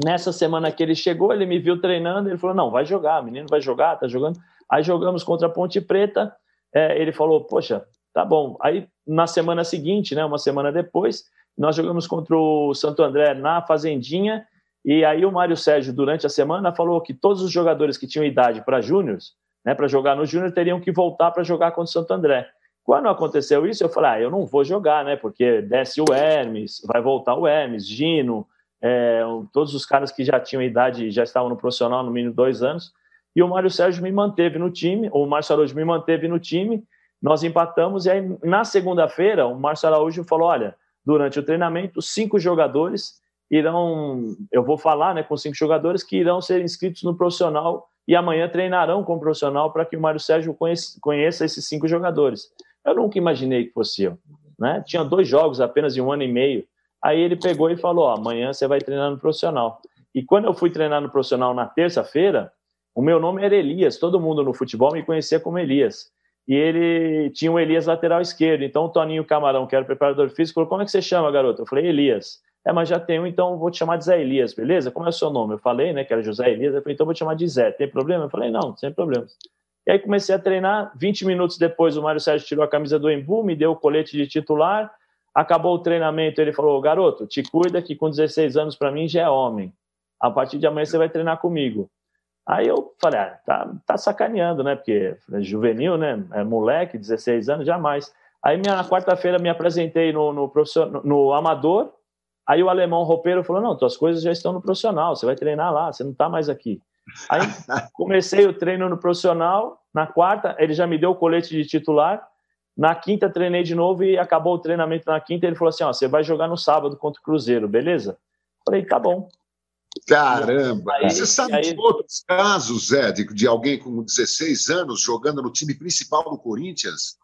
Nessa semana que ele chegou, ele me viu treinando, ele falou: não, vai jogar, menino vai jogar, tá jogando. Aí jogamos contra a Ponte Preta. É, ele falou: poxa, tá bom. Aí na semana seguinte, né, uma semana depois, nós jogamos contra o Santo André na Fazendinha, e aí o Mário Sérgio, durante a semana, falou que todos os jogadores que tinham idade para júniores, né, para jogar no júnior, teriam que voltar para jogar contra o Santo André. Quando aconteceu isso, eu falei, ah, eu não vou jogar, né, porque desce o Hermes, vai voltar o Hermes, Gino, é, todos os caras que já tinham idade, já estavam no profissional no mínimo dois anos, e o Mário Sérgio me manteve no time, o Márcio Araújo me manteve no time, nós empatamos, e aí na segunda-feira o Márcio Araújo falou, olha, durante o treinamento, cinco jogadores irão, eu vou falar né, com cinco jogadores que irão ser inscritos no profissional e amanhã treinarão com o profissional para que o Mário Sérgio conheça, conheça, esses cinco jogadores. Eu nunca imaginei que fosse eu. Né? Tinha dois jogos apenas de um ano e meio. Aí ele pegou e falou: amanhã você vai treinar no profissional. E quando eu fui treinar no profissional na terça-feira, o meu nome era Elias. Todo mundo no futebol me conhecia como Elias e ele tinha o Elias lateral esquerdo. Então o Toninho Camarão, que era preparador físico, falou: Como é que você chama, garoto? Eu falei: Elias. É, mas já tenho, então vou te chamar de Zé Elias, beleza? Como é o seu nome? Eu falei, né, que era José Elias. Eu falei: Então vou te chamar de Zé. Tem problema? Eu falei: Não, sem problemas. E aí comecei a treinar. 20 minutos depois, o Mário Sérgio tirou a camisa do Embu, me deu o colete de titular. Acabou o treinamento, ele falou: Garoto, te cuida que com 16 anos para mim já é homem. A partir de amanhã você vai treinar comigo. Aí eu falei, ah, tá, tá sacaneando, né? Porque é juvenil, né? É moleque, 16 anos, jamais. Aí minha, na quarta-feira me apresentei no, no, profissional, no amador, aí o alemão roupeiro falou, não, tuas coisas já estão no profissional, você vai treinar lá, você não está mais aqui. Aí comecei o treino no profissional, na quarta ele já me deu o colete de titular, Na quinta treinei de novo e acabou o treinamento na quinta. Ele falou assim: ó, você vai jogar no sábado contra o Cruzeiro, beleza? Falei, tá bom. Caramba! Aí, você sabe aí... de outros casos, Zé, de, de alguém com 16 anos jogando no time principal do Corinthians?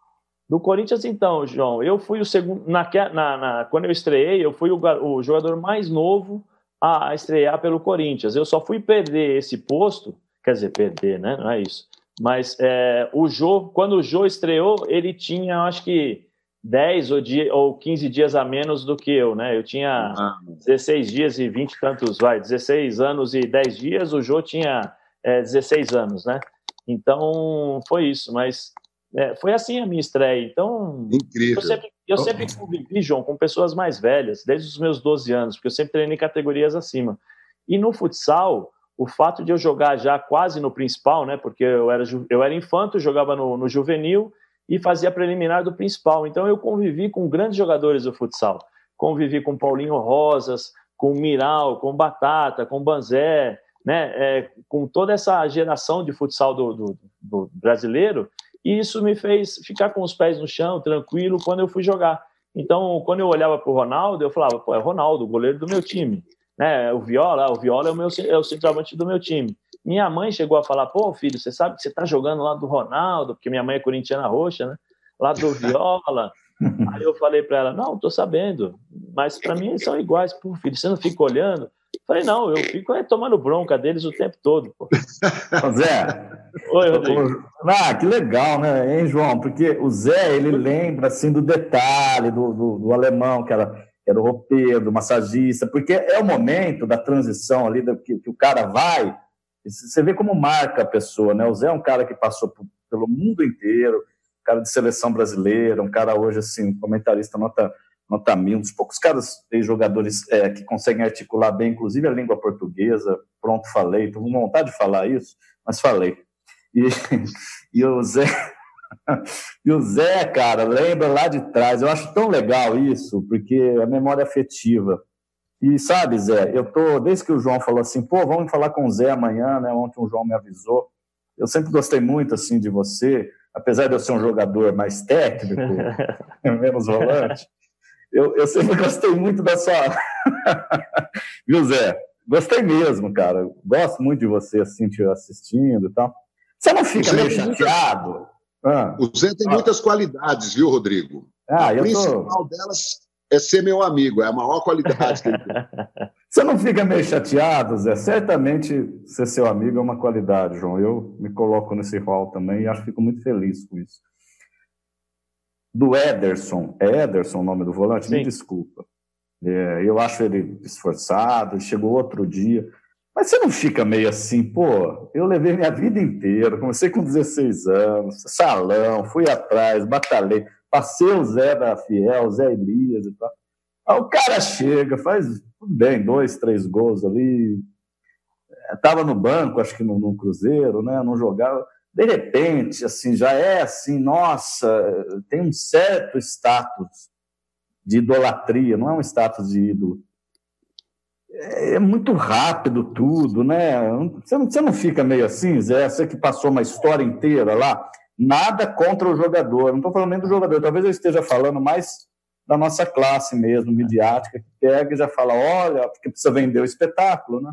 Do Corinthians, então, João, eu fui o segundo. Na, na, na, quando eu estreiei, eu fui o, o jogador mais novo a estrear pelo Corinthians. Eu só fui perder esse posto, quer dizer, perder, né? Não é isso. Mas é, o Jô, quando o Jô estreou, ele tinha, acho que, 10 ou, dia, ou 15 dias a menos do que eu, né? Eu tinha ah. 16 dias e 20 e tantos, vai, 16 anos e 10 dias, o Jô tinha é, 16 anos, né? Então, foi isso, mas é, foi assim a minha estreia. Então, Incrível. eu sempre, eu sempre convivi, João, com pessoas mais velhas, desde os meus 12 anos, porque eu sempre treinei categorias acima. E no futsal, o fato de eu jogar já quase no principal, né? Porque eu era, eu era infanto, jogava no, no juvenil e fazia preliminar do principal. Então eu convivi com grandes jogadores do futsal. Convivi com Paulinho Rosas, com Miral, com Batata, com Banzé, né? É, com toda essa geração de futsal do, do, do brasileiro. E isso me fez ficar com os pés no chão, tranquilo, quando eu fui jogar. Então, quando eu olhava para o Ronaldo, eu falava, pô, é Ronaldo, o goleiro do meu time né? O Viola, o Viola é o meu é o centroavante do meu time. Minha mãe chegou a falar: "Pô, filho, você sabe que você está jogando lá do Ronaldo, porque minha mãe é corintiana roxa, né? Lá do Viola". Aí eu falei para ela: "Não, tô sabendo, mas para mim eles são iguais, pô, filho, você não fica olhando". Falei: "Não, eu fico é, tomando bronca deles o tempo todo, pô". Zé. Oi, Rodrigo. Ah, que legal, né, hein, João? Porque o Zé, ele lembra assim do detalhe do, do, do alemão que era era o roupeiro, o massagista, porque é o momento da transição ali, que, que o cara vai, você vê como marca a pessoa, né? O Zé é um cara que passou por, pelo mundo inteiro, cara de seleção brasileira, um cara hoje, assim, comentarista nota, nota mil, um dos poucos caras, tem jogadores é, que conseguem articular bem, inclusive a língua portuguesa, pronto, falei, estou com vontade de falar isso, mas falei. E, e o Zé e o Zé, cara, lembra lá de trás. Eu acho tão legal isso, porque a memória afetiva. E sabe, Zé, eu tô, desde que o João falou assim, pô, vamos falar com o Zé amanhã, né? Ontem o João me avisou. Eu sempre gostei muito, assim, de você, apesar de eu ser um jogador mais técnico, menos volante. Eu, eu sempre gostei muito da sua. Viu, Zé? Gostei mesmo, cara. Gosto muito de você, assim, te assistindo e tal. Você não fica meio chateado? Ah. O Zé tem ah. muitas qualidades, viu, Rodrigo? Ah, a principal tô... delas é ser meu amigo, é a maior qualidade que ele tem. Você não fica meio chateado, Zé? Certamente ser seu amigo é uma qualidade, João. Eu me coloco nesse rol também e acho que fico muito feliz com isso. Do Ederson, é Ederson o nome do volante? Sim. Me desculpa. É, eu acho ele esforçado, chegou outro dia. Mas você não fica meio assim, pô, eu levei minha vida inteira, comecei com 16 anos, salão, fui atrás, batalhei, passei o Zé da Fiel, o Zé Elias e tal. Aí o cara chega, faz tudo bem, dois, três gols ali, estava no banco, acho que no, no, Cruzeiro, né? Não jogava. De repente, assim, já é assim, nossa, tem um certo status de idolatria, não é um status de ídolo é muito rápido tudo, né? Você não, você não fica meio assim, Zé? Você que passou uma história inteira lá, nada contra o jogador. Não estou falando nem do jogador, talvez eu esteja falando mais da nossa classe mesmo, midiática, que pega e já fala, olha, porque precisa vender o espetáculo, né?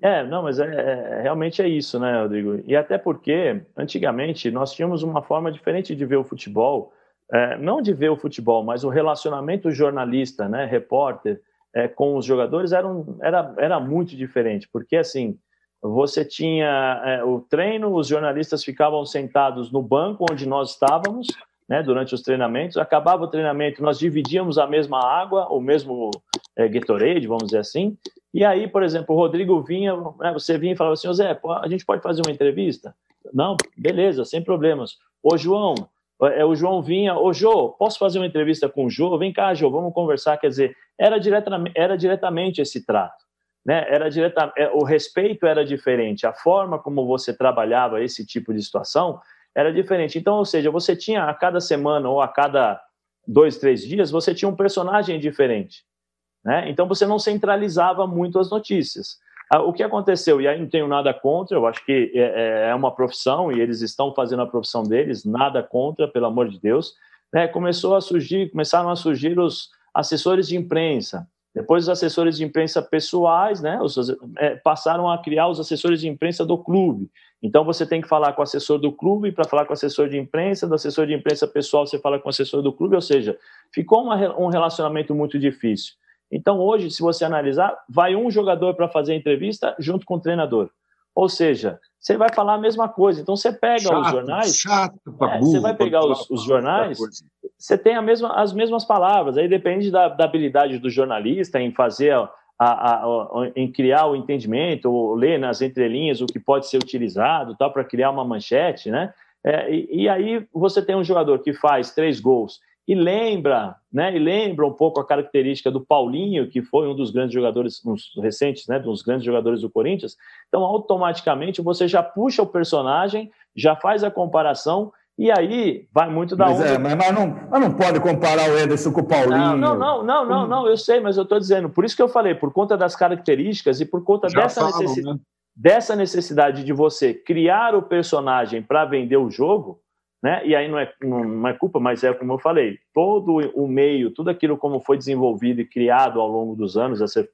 É, não, mas é, é, realmente é isso, né, Rodrigo? E até porque, antigamente, nós tínhamos uma forma diferente de ver o futebol, é, não de ver o futebol, mas o relacionamento jornalista, né, repórter, é, com os jogadores era, um, era, era muito diferente, porque assim, você tinha é, o treino, os jornalistas ficavam sentados no banco onde nós estávamos, né, durante os treinamentos, acabava o treinamento, nós dividíamos a mesma água, o mesmo é, Gatorade, vamos dizer assim, e aí, por exemplo, o Rodrigo vinha, né, você vinha e falava assim, Zé, a gente pode fazer uma entrevista? Não, beleza, sem problemas. Ô, João, é, o João vinha, ô Jô, posso fazer uma entrevista com o Jô? Vem cá, Jô, vamos conversar. Quer dizer, era, diretamente, era diretamente esse trato. Né? Era direta, é, o respeito era diferente, a forma como você trabalhava esse tipo de situação era diferente. Então, ou seja, você tinha a cada semana ou a cada dois, três dias, você tinha um personagem diferente. Né? Então, você não centralizava muito as notícias. Ah, o que aconteceu, e aí não tenho nada contra, eu acho que é, é, é uma profissão e eles estão fazendo a profissão deles, nada contra, pelo amor de Deus, né, começou a surgir, começaram a surgir os assessores de imprensa. Depois os assessores de imprensa pessoais, né, os, é, passaram a criar os assessores de imprensa do clube. Então você tem que falar com o assessor do clube para falar com o assessor de imprensa, do assessor de imprensa pessoal você fala com o assessor do clube, ou seja, ficou uma, um relacionamento muito difícil. Então hoje, se você analisar, vai um jogador para fazer a entrevista junto com o treinador. Ou seja, você vai falar a mesma coisa. Então você pega chato, os jornais. Chato, é, você vai pegar os, os jornais, você tem a mesma, as mesmas palavras. Aí depende da, da habilidade do jornalista em fazer a, a, a, em criar o entendimento, ou ler nas entrelinhas o que pode ser utilizado, tal, para criar uma manchete, né? É, e, e, aí você tem um jogador que faz três gols e lembra, né? E lembra um pouco a característica do Paulinho, que foi um dos grandes jogadores uns recentes, né? Dos grandes jogadores do Corinthians. Então, automaticamente você já puxa o personagem, já faz a comparação e aí vai muito da mas onda. É, mas, mas, não, mas não pode comparar o Ederson com o Paulinho. Não, não, não, não, não, não, eu sei, mas eu estou dizendo, por isso que eu falei, por conta das características e por conta dessa, falam, necessidade, né? dessa necessidade de você criar o personagem para vender o jogo, né? E aí não é, não é culpa, mas é como eu falei, todo o meio, tudo aquilo como foi desenvolvido e criado ao longo dos anos, essa,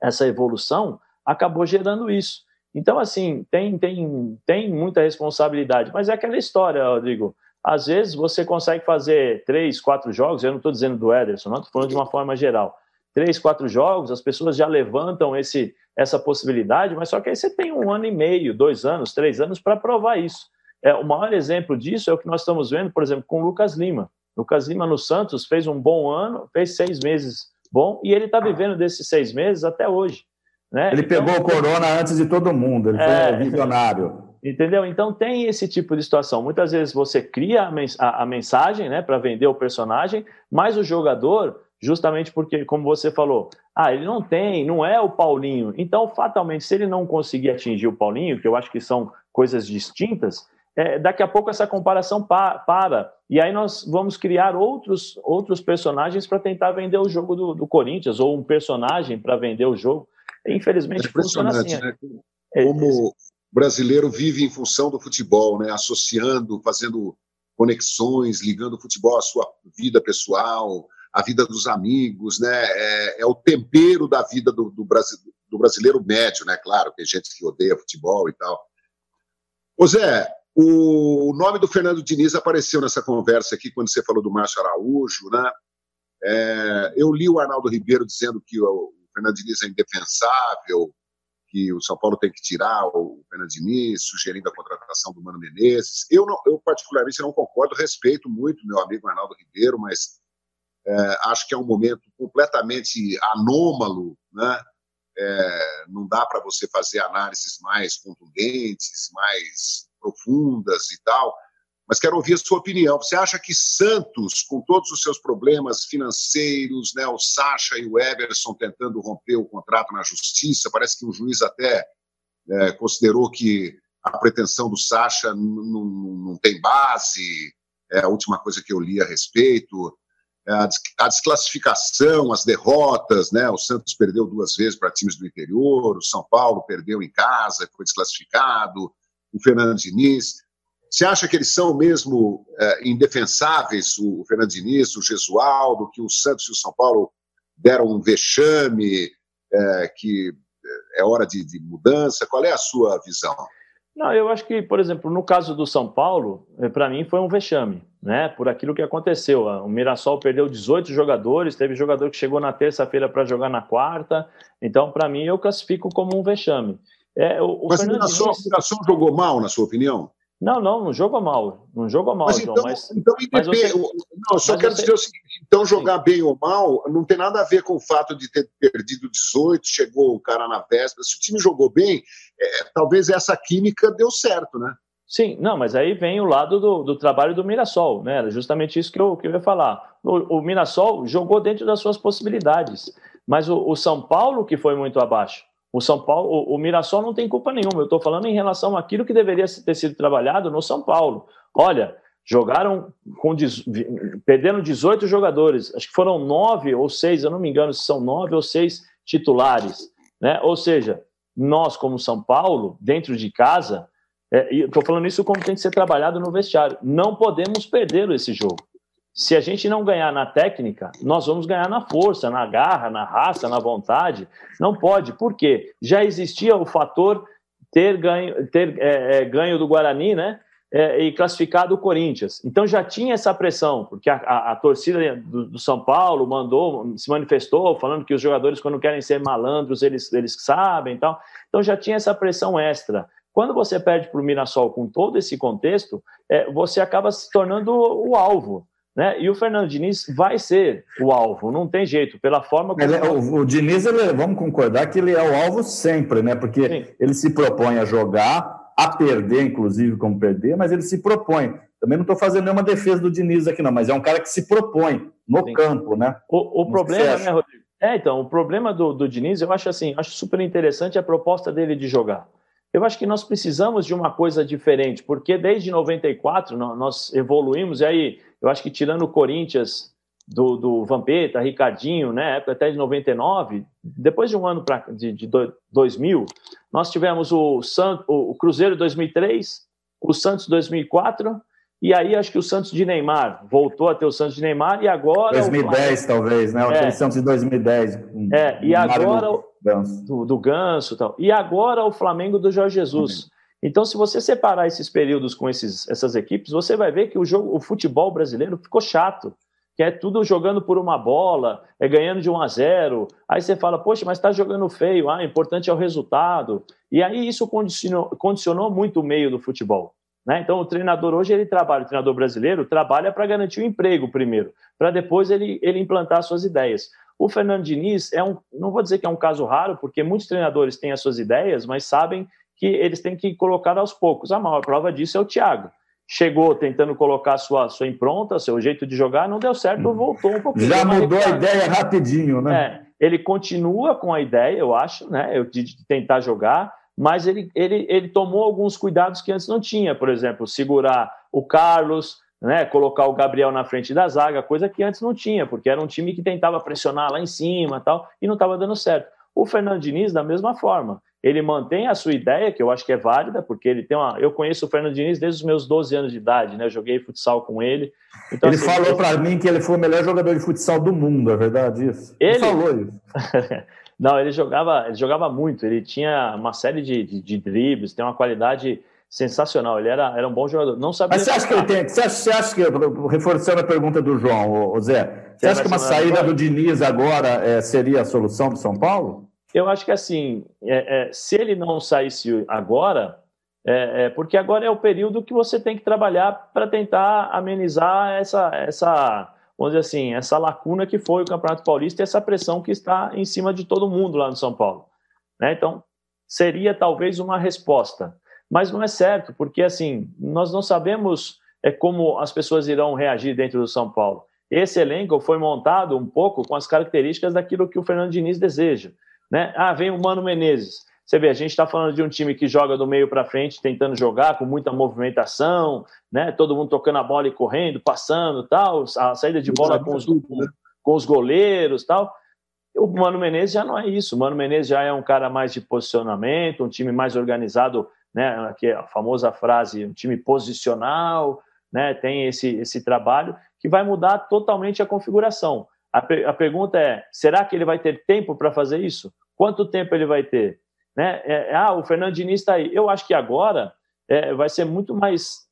essa evolução, acabou gerando isso. Então, assim, tem, tem, tem muita responsabilidade, mas é aquela história, Rodrigo. Às vezes você consegue fazer três, quatro jogos, eu não estou dizendo do Ederson, não estou falando de uma forma geral. Três, quatro jogos, as pessoas já levantam esse, essa possibilidade, mas só que aí você tem um ano e meio, dois anos, três anos para provar isso. É, o maior exemplo disso é o que nós estamos vendo, por exemplo, com o Lucas Lima. Lucas Lima no Santos fez um bom ano, fez seis meses bom, e ele está vivendo desses seis meses até hoje. Né? Ele então, pegou o corona antes de todo mundo, ele é, foi visionário. Entendeu? Então tem esse tipo de situação. Muitas vezes você cria a, mens a, a mensagem né, para vender o personagem, mas o jogador, justamente porque, como você falou, ah, ele não tem, não é o Paulinho. Então, fatalmente, se ele não conseguir atingir o Paulinho, que eu acho que são coisas distintas, é, daqui a pouco essa comparação pa para. E aí nós vamos criar outros, outros personagens para tentar vender o jogo do, do Corinthians, ou um personagem para vender o jogo. Infelizmente, é funciona assim. Né? É, Como o brasileiro vive em função do futebol, né? associando, fazendo conexões, ligando o futebol à sua vida pessoal, à vida dos amigos, né? É, é o tempero da vida do, do, do, brasileiro médio, né? Claro, tem gente que odeia futebol e tal. Ô Zé, o nome do Fernando Diniz apareceu nessa conversa aqui quando você falou do Márcio Araújo, né? É, eu li o Arnaldo Ribeiro dizendo que o Fernando Diniz é indefensável, que o São Paulo tem que tirar o Fernando Diniz, sugerindo a contratação do Mano Menezes. Eu, não, eu particularmente, não concordo, respeito muito meu amigo Arnaldo Ribeiro, mas é, acho que é um momento completamente anômalo, né? É, não dá para você fazer análises mais contundentes, mais profundas e tal mas quero ouvir a sua opinião. Você acha que Santos, com todos os seus problemas financeiros, né, o Sacha e o Everson tentando romper o contrato na justiça, parece que o juiz até é, considerou que a pretensão do Sacha não tem base, é a última coisa que eu li a respeito, é a desclassificação, as derrotas, né? O Santos perdeu duas vezes para times do interior, o São Paulo perdeu em casa, foi desclassificado, o Fernando Diniz. Você acha que eles são mesmo é, indefensáveis, o Fernando Diniz, o Gesualdo, que o Santos e o São Paulo deram um vexame, é, que é hora de, de mudança? Qual é a sua visão? Não, eu acho que, por exemplo, no caso do São Paulo, é, para mim foi um vexame, né? Por aquilo que aconteceu. O Mirassol perdeu 18 jogadores, teve jogador que chegou na terça-feira para jogar na quarta. Então, para mim, eu classifico como um vexame. É, o, Mas o Mirassol, Diniz... Mirassol jogou mal, na sua opinião? Não, não, não jogou mal. Não jogou mal, mas João. Então, mas, então mas você... não, eu só quero você... dizer o seguinte: então, jogar Sim. bem ou mal não tem nada a ver com o fato de ter perdido 18, chegou o cara na véspera. Se o time jogou bem, é, talvez essa química deu certo, né? Sim, não, mas aí vem o lado do, do trabalho do Mirassol, né? Era justamente isso que eu, que eu ia falar. O, o Mirassol jogou dentro das suas possibilidades, mas o, o São Paulo que foi muito abaixo. O São Paulo, o, o Mirassol não tem culpa nenhuma. Eu estou falando em relação àquilo que deveria ter sido trabalhado no São Paulo. Olha, jogaram com perdendo 18 jogadores. Acho que foram nove ou seis, eu não me engano, se são nove ou seis titulares, né? Ou seja, nós como São Paulo, dentro de casa, é, estou falando isso como tem que ser trabalhado no vestiário. Não podemos perder esse jogo. Se a gente não ganhar na técnica, nós vamos ganhar na força, na garra, na raça, na vontade. Não pode. Por quê? Já existia o fator ter ganho, ter, é, é, ganho do Guarani, né? É, e classificado o Corinthians. Então já tinha essa pressão, porque a, a, a torcida do, do, São Paulo mandou, se manifestou, falando que os jogadores, quando querem ser malandros, eles, eles sabem e tal. Então já tinha essa pressão extra. Quando você perde para o Mirassol com todo esse contexto, é, você acaba se tornando o alvo. Né? E o Fernando Diniz vai ser o alvo, não tem jeito, pela forma como. Ele, o, o, Diniz, ele, vamos concordar que ele é o alvo sempre, né? Porque Sim. ele se propõe a jogar, a perder, inclusive, como perder, mas ele se propõe. Também não estou fazendo nenhuma defesa do Diniz aqui, não, mas é um cara que se propõe no Sim. campo, né? O, o problema, né, Rodrigo? É, então, o problema do, do Diniz, eu acho assim, acho super interessante a proposta dele de jogar. Eu acho que nós precisamos de uma coisa diferente, porque desde 94 nós evoluímos, e aí eu acho que tirando o Corinthians do, do Vampeta, Ricardinho, né, época até de 99, depois de um ano pra, de, de 2000, nós tivemos o, San, o Cruzeiro 2003, o Santos 2004, e aí acho que o Santos de Neymar voltou a ter o Santos de Neymar e agora 2010 o... talvez, né? O Santos de 2010. É, e agora Ganso. Do, do Ganso e tal. E agora o Flamengo do Jorge Jesus. Então, se você separar esses períodos com esses, essas equipes, você vai ver que o jogo, o futebol brasileiro ficou chato, que é tudo jogando por uma bola, é ganhando de 1 a 0. Aí você fala, poxa, mas está jogando feio, ah, importante é o resultado. E aí isso condicionou, condicionou muito o meio do futebol. Né? Então, o treinador hoje ele trabalha, o treinador brasileiro trabalha para garantir o emprego primeiro, para depois ele, ele implantar suas ideias. O Fernando Diniz é um, não vou dizer que é um caso raro, porque muitos treinadores têm as suas ideias, mas sabem que eles têm que colocar aos poucos. A maior prova disso é o Thiago. Chegou tentando colocar sua, sua impronta, seu jeito de jogar, não deu certo, voltou um pouquinho. Já mudou a ideia rapidinho, né? É, ele continua com a ideia, eu acho, né, de tentar jogar, mas ele, ele, ele tomou alguns cuidados que antes não tinha, por exemplo, segurar o Carlos, né, colocar o Gabriel na frente da zaga, coisa que antes não tinha, porque era um time que tentava pressionar lá em cima tal, e não estava dando certo. O Fernando Diniz, da mesma forma, ele mantém a sua ideia, que eu acho que é válida, porque ele tem uma. Eu conheço o Fernando Diniz desde os meus 12 anos de idade, né? Eu joguei futsal com ele. Então, ele assim, falou ele... para mim que ele foi o melhor jogador de futsal do mundo, é verdade isso? Ele, ele falou isso. Não, ele jogava, ele jogava muito, ele tinha uma série de, de, de dribles, tem uma qualidade sensacional. Ele era, era um bom jogador. Não sabia. Mas você acha que ele tem. Você acha, você acha que, reforçando a pergunta do João, o Zé, você, acha que uma saída do Diniz agora é, seria a solução do São Paulo? Eu acho que assim, é, é, se ele não saísse agora, é, é, porque agora é o período que você tem que trabalhar para tentar amenizar essa, essa, vamos dizer assim, essa lacuna que foi o Campeonato Paulista e essa pressão que está em cima de todo mundo lá no São Paulo. Né? Então, seria talvez uma resposta mas não é certo, porque assim, nós não sabemos é, como as pessoas irão reagir dentro do São Paulo. Esse elenco foi montado um pouco com as características daquilo que o Fernando Diniz deseja. Né? Ah, vem o Mano Menezes. Você vê, a gente está falando de um time que joga do meio para frente, tentando jogar com muita movimentação, né? todo mundo tocando a bola e correndo, passando tal, a saída de bola com os, com, os goleiros tal. O Mano Menezes já não é isso. O Mano Menezes já é um cara mais de posicionamento, um time mais organizado né, que é a famosa frase, um time posicional, né, tem esse, esse trabalho que vai mudar totalmente a configuração. A, a pergunta é: será que ele vai ter tempo para fazer isso? Quanto tempo ele vai ter? Né? É, ah, o Fernando Diniz está aí. Eu acho que agora é, vai ser muito mais.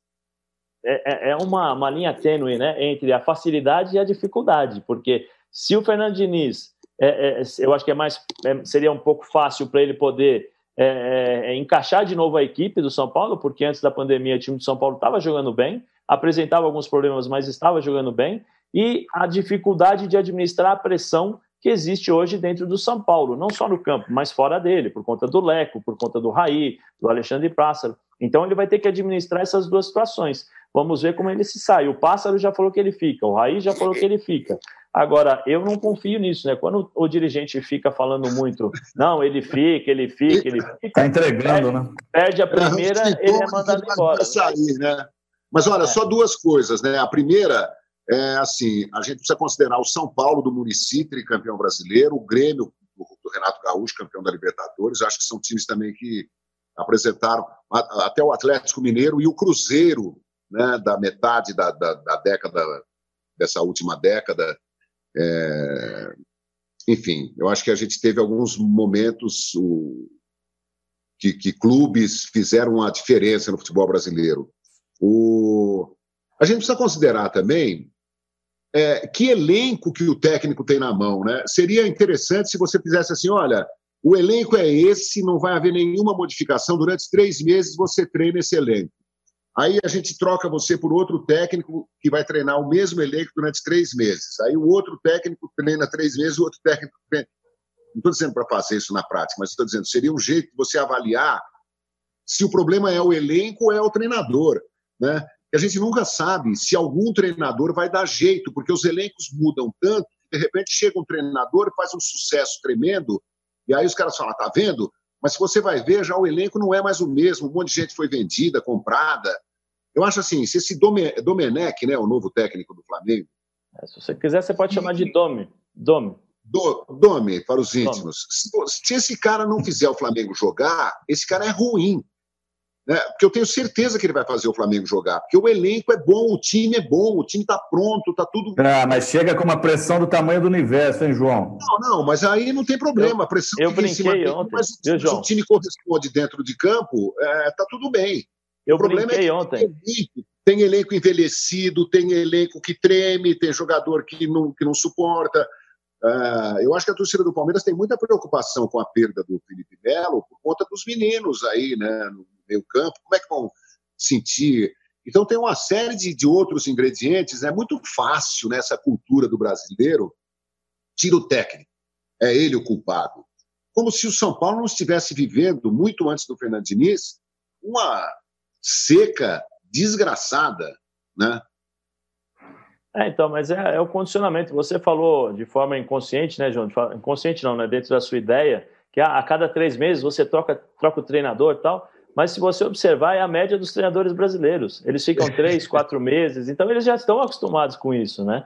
É, é, é uma, uma linha tênue né, entre a facilidade e a dificuldade, porque se o Fernando Diniz, é, é, eu acho que é mais, seria um pouco fácil para ele poder é, é, é, encaixar de novo a equipe do São Paulo, porque antes da pandemia o time do São Paulo estava jogando bem, apresentava alguns problemas, mas estava jogando bem, e a dificuldade de administrar a pressão que existe hoje dentro do São Paulo, não só no campo, mas fora dele, por conta do Leco, por conta do Raí, do Alexandre Pássaro. Então ele vai ter que administrar essas duas situações. Vamos ver como ele se sai. O Pássaro já falou que ele fica, o Raí já falou que ele fica. Agora, eu não confio nisso, né? Quando o dirigente fica falando muito, não, ele fica, ele fica, ele fica. Está entregando, perde, né? Perde a primeira, é, ele é mandado embora. Sair, né? Mas olha, é. só duas coisas, né? A primeira é assim: a gente precisa considerar o São Paulo do município, campeão brasileiro, o Grêmio do Renato Gaúcho, campeão da Libertadores. Acho que são times também que apresentaram até o Atlético Mineiro e o Cruzeiro, né, da metade da, da, da década dessa última década. É, enfim, eu acho que a gente teve alguns momentos o, que, que, clubes fizeram a diferença no futebol brasileiro. O, a gente precisa considerar também é, que elenco que o técnico tem na mão. Né? Seria interessante se você fizesse assim: olha, o elenco é esse, não vai haver nenhuma modificação, durante três meses você treina esse elenco. Aí a gente troca você por outro técnico que vai treinar o mesmo elenco durante três meses. Aí o outro técnico treina três meses, o outro técnico treina. Não estou dizendo para fazer isso na prática, mas estou dizendo seria um jeito de você avaliar se o problema é o elenco ou é o treinador, né? A gente nunca sabe se algum treinador vai dar jeito, porque os elencos mudam tanto de repente chega um treinador e faz um sucesso tremendo, e aí os caras falam, tá vendo? Mas se você vai ver, já o elenco não é mais o mesmo, um monte de gente foi vendida, comprada. Eu acho assim, se esse Domenech, né, o novo técnico do Flamengo... É, se você quiser, você pode chamar de Domi. Domi. Do, Domi, para os íntimos. Se, se esse cara não fizer o Flamengo jogar, esse cara é ruim. Né? Porque eu tenho certeza que ele vai fazer o Flamengo jogar. Porque o elenco é bom, o time é bom, o time está pronto, está tudo. Ah, mas chega com uma pressão do tamanho do universo, hein, João? Não, não, mas aí não tem problema. A pressão eu brinquei cima ontem. mas Viu, se o time corresponde dentro de campo, é, tá tudo bem. Eu o problema é que ontem. Tem elenco, tem elenco envelhecido, tem elenco que treme, tem jogador que não, que não suporta. Uh, eu acho que a torcida do Palmeiras tem muita preocupação com a perda do Felipe Melo por conta dos meninos aí, né, no meio campo. Como é que vão sentir? Então tem uma série de, de outros ingredientes. É muito fácil nessa cultura do brasileiro tira o técnico, é ele o culpado. Como se o São Paulo não estivesse vivendo muito antes do Fernando Diniz uma seca desgraçada, né? É, então, mas é, é, o condicionamento. Você falou de forma inconsciente, né, João? Inconsciente não, né? Dentro da sua ideia, que a, a cada três meses você troca, troca o treinador e tal. Mas se você observar, é a média dos treinadores brasileiros. Eles ficam três, quatro meses, então eles já estão acostumados com isso, né?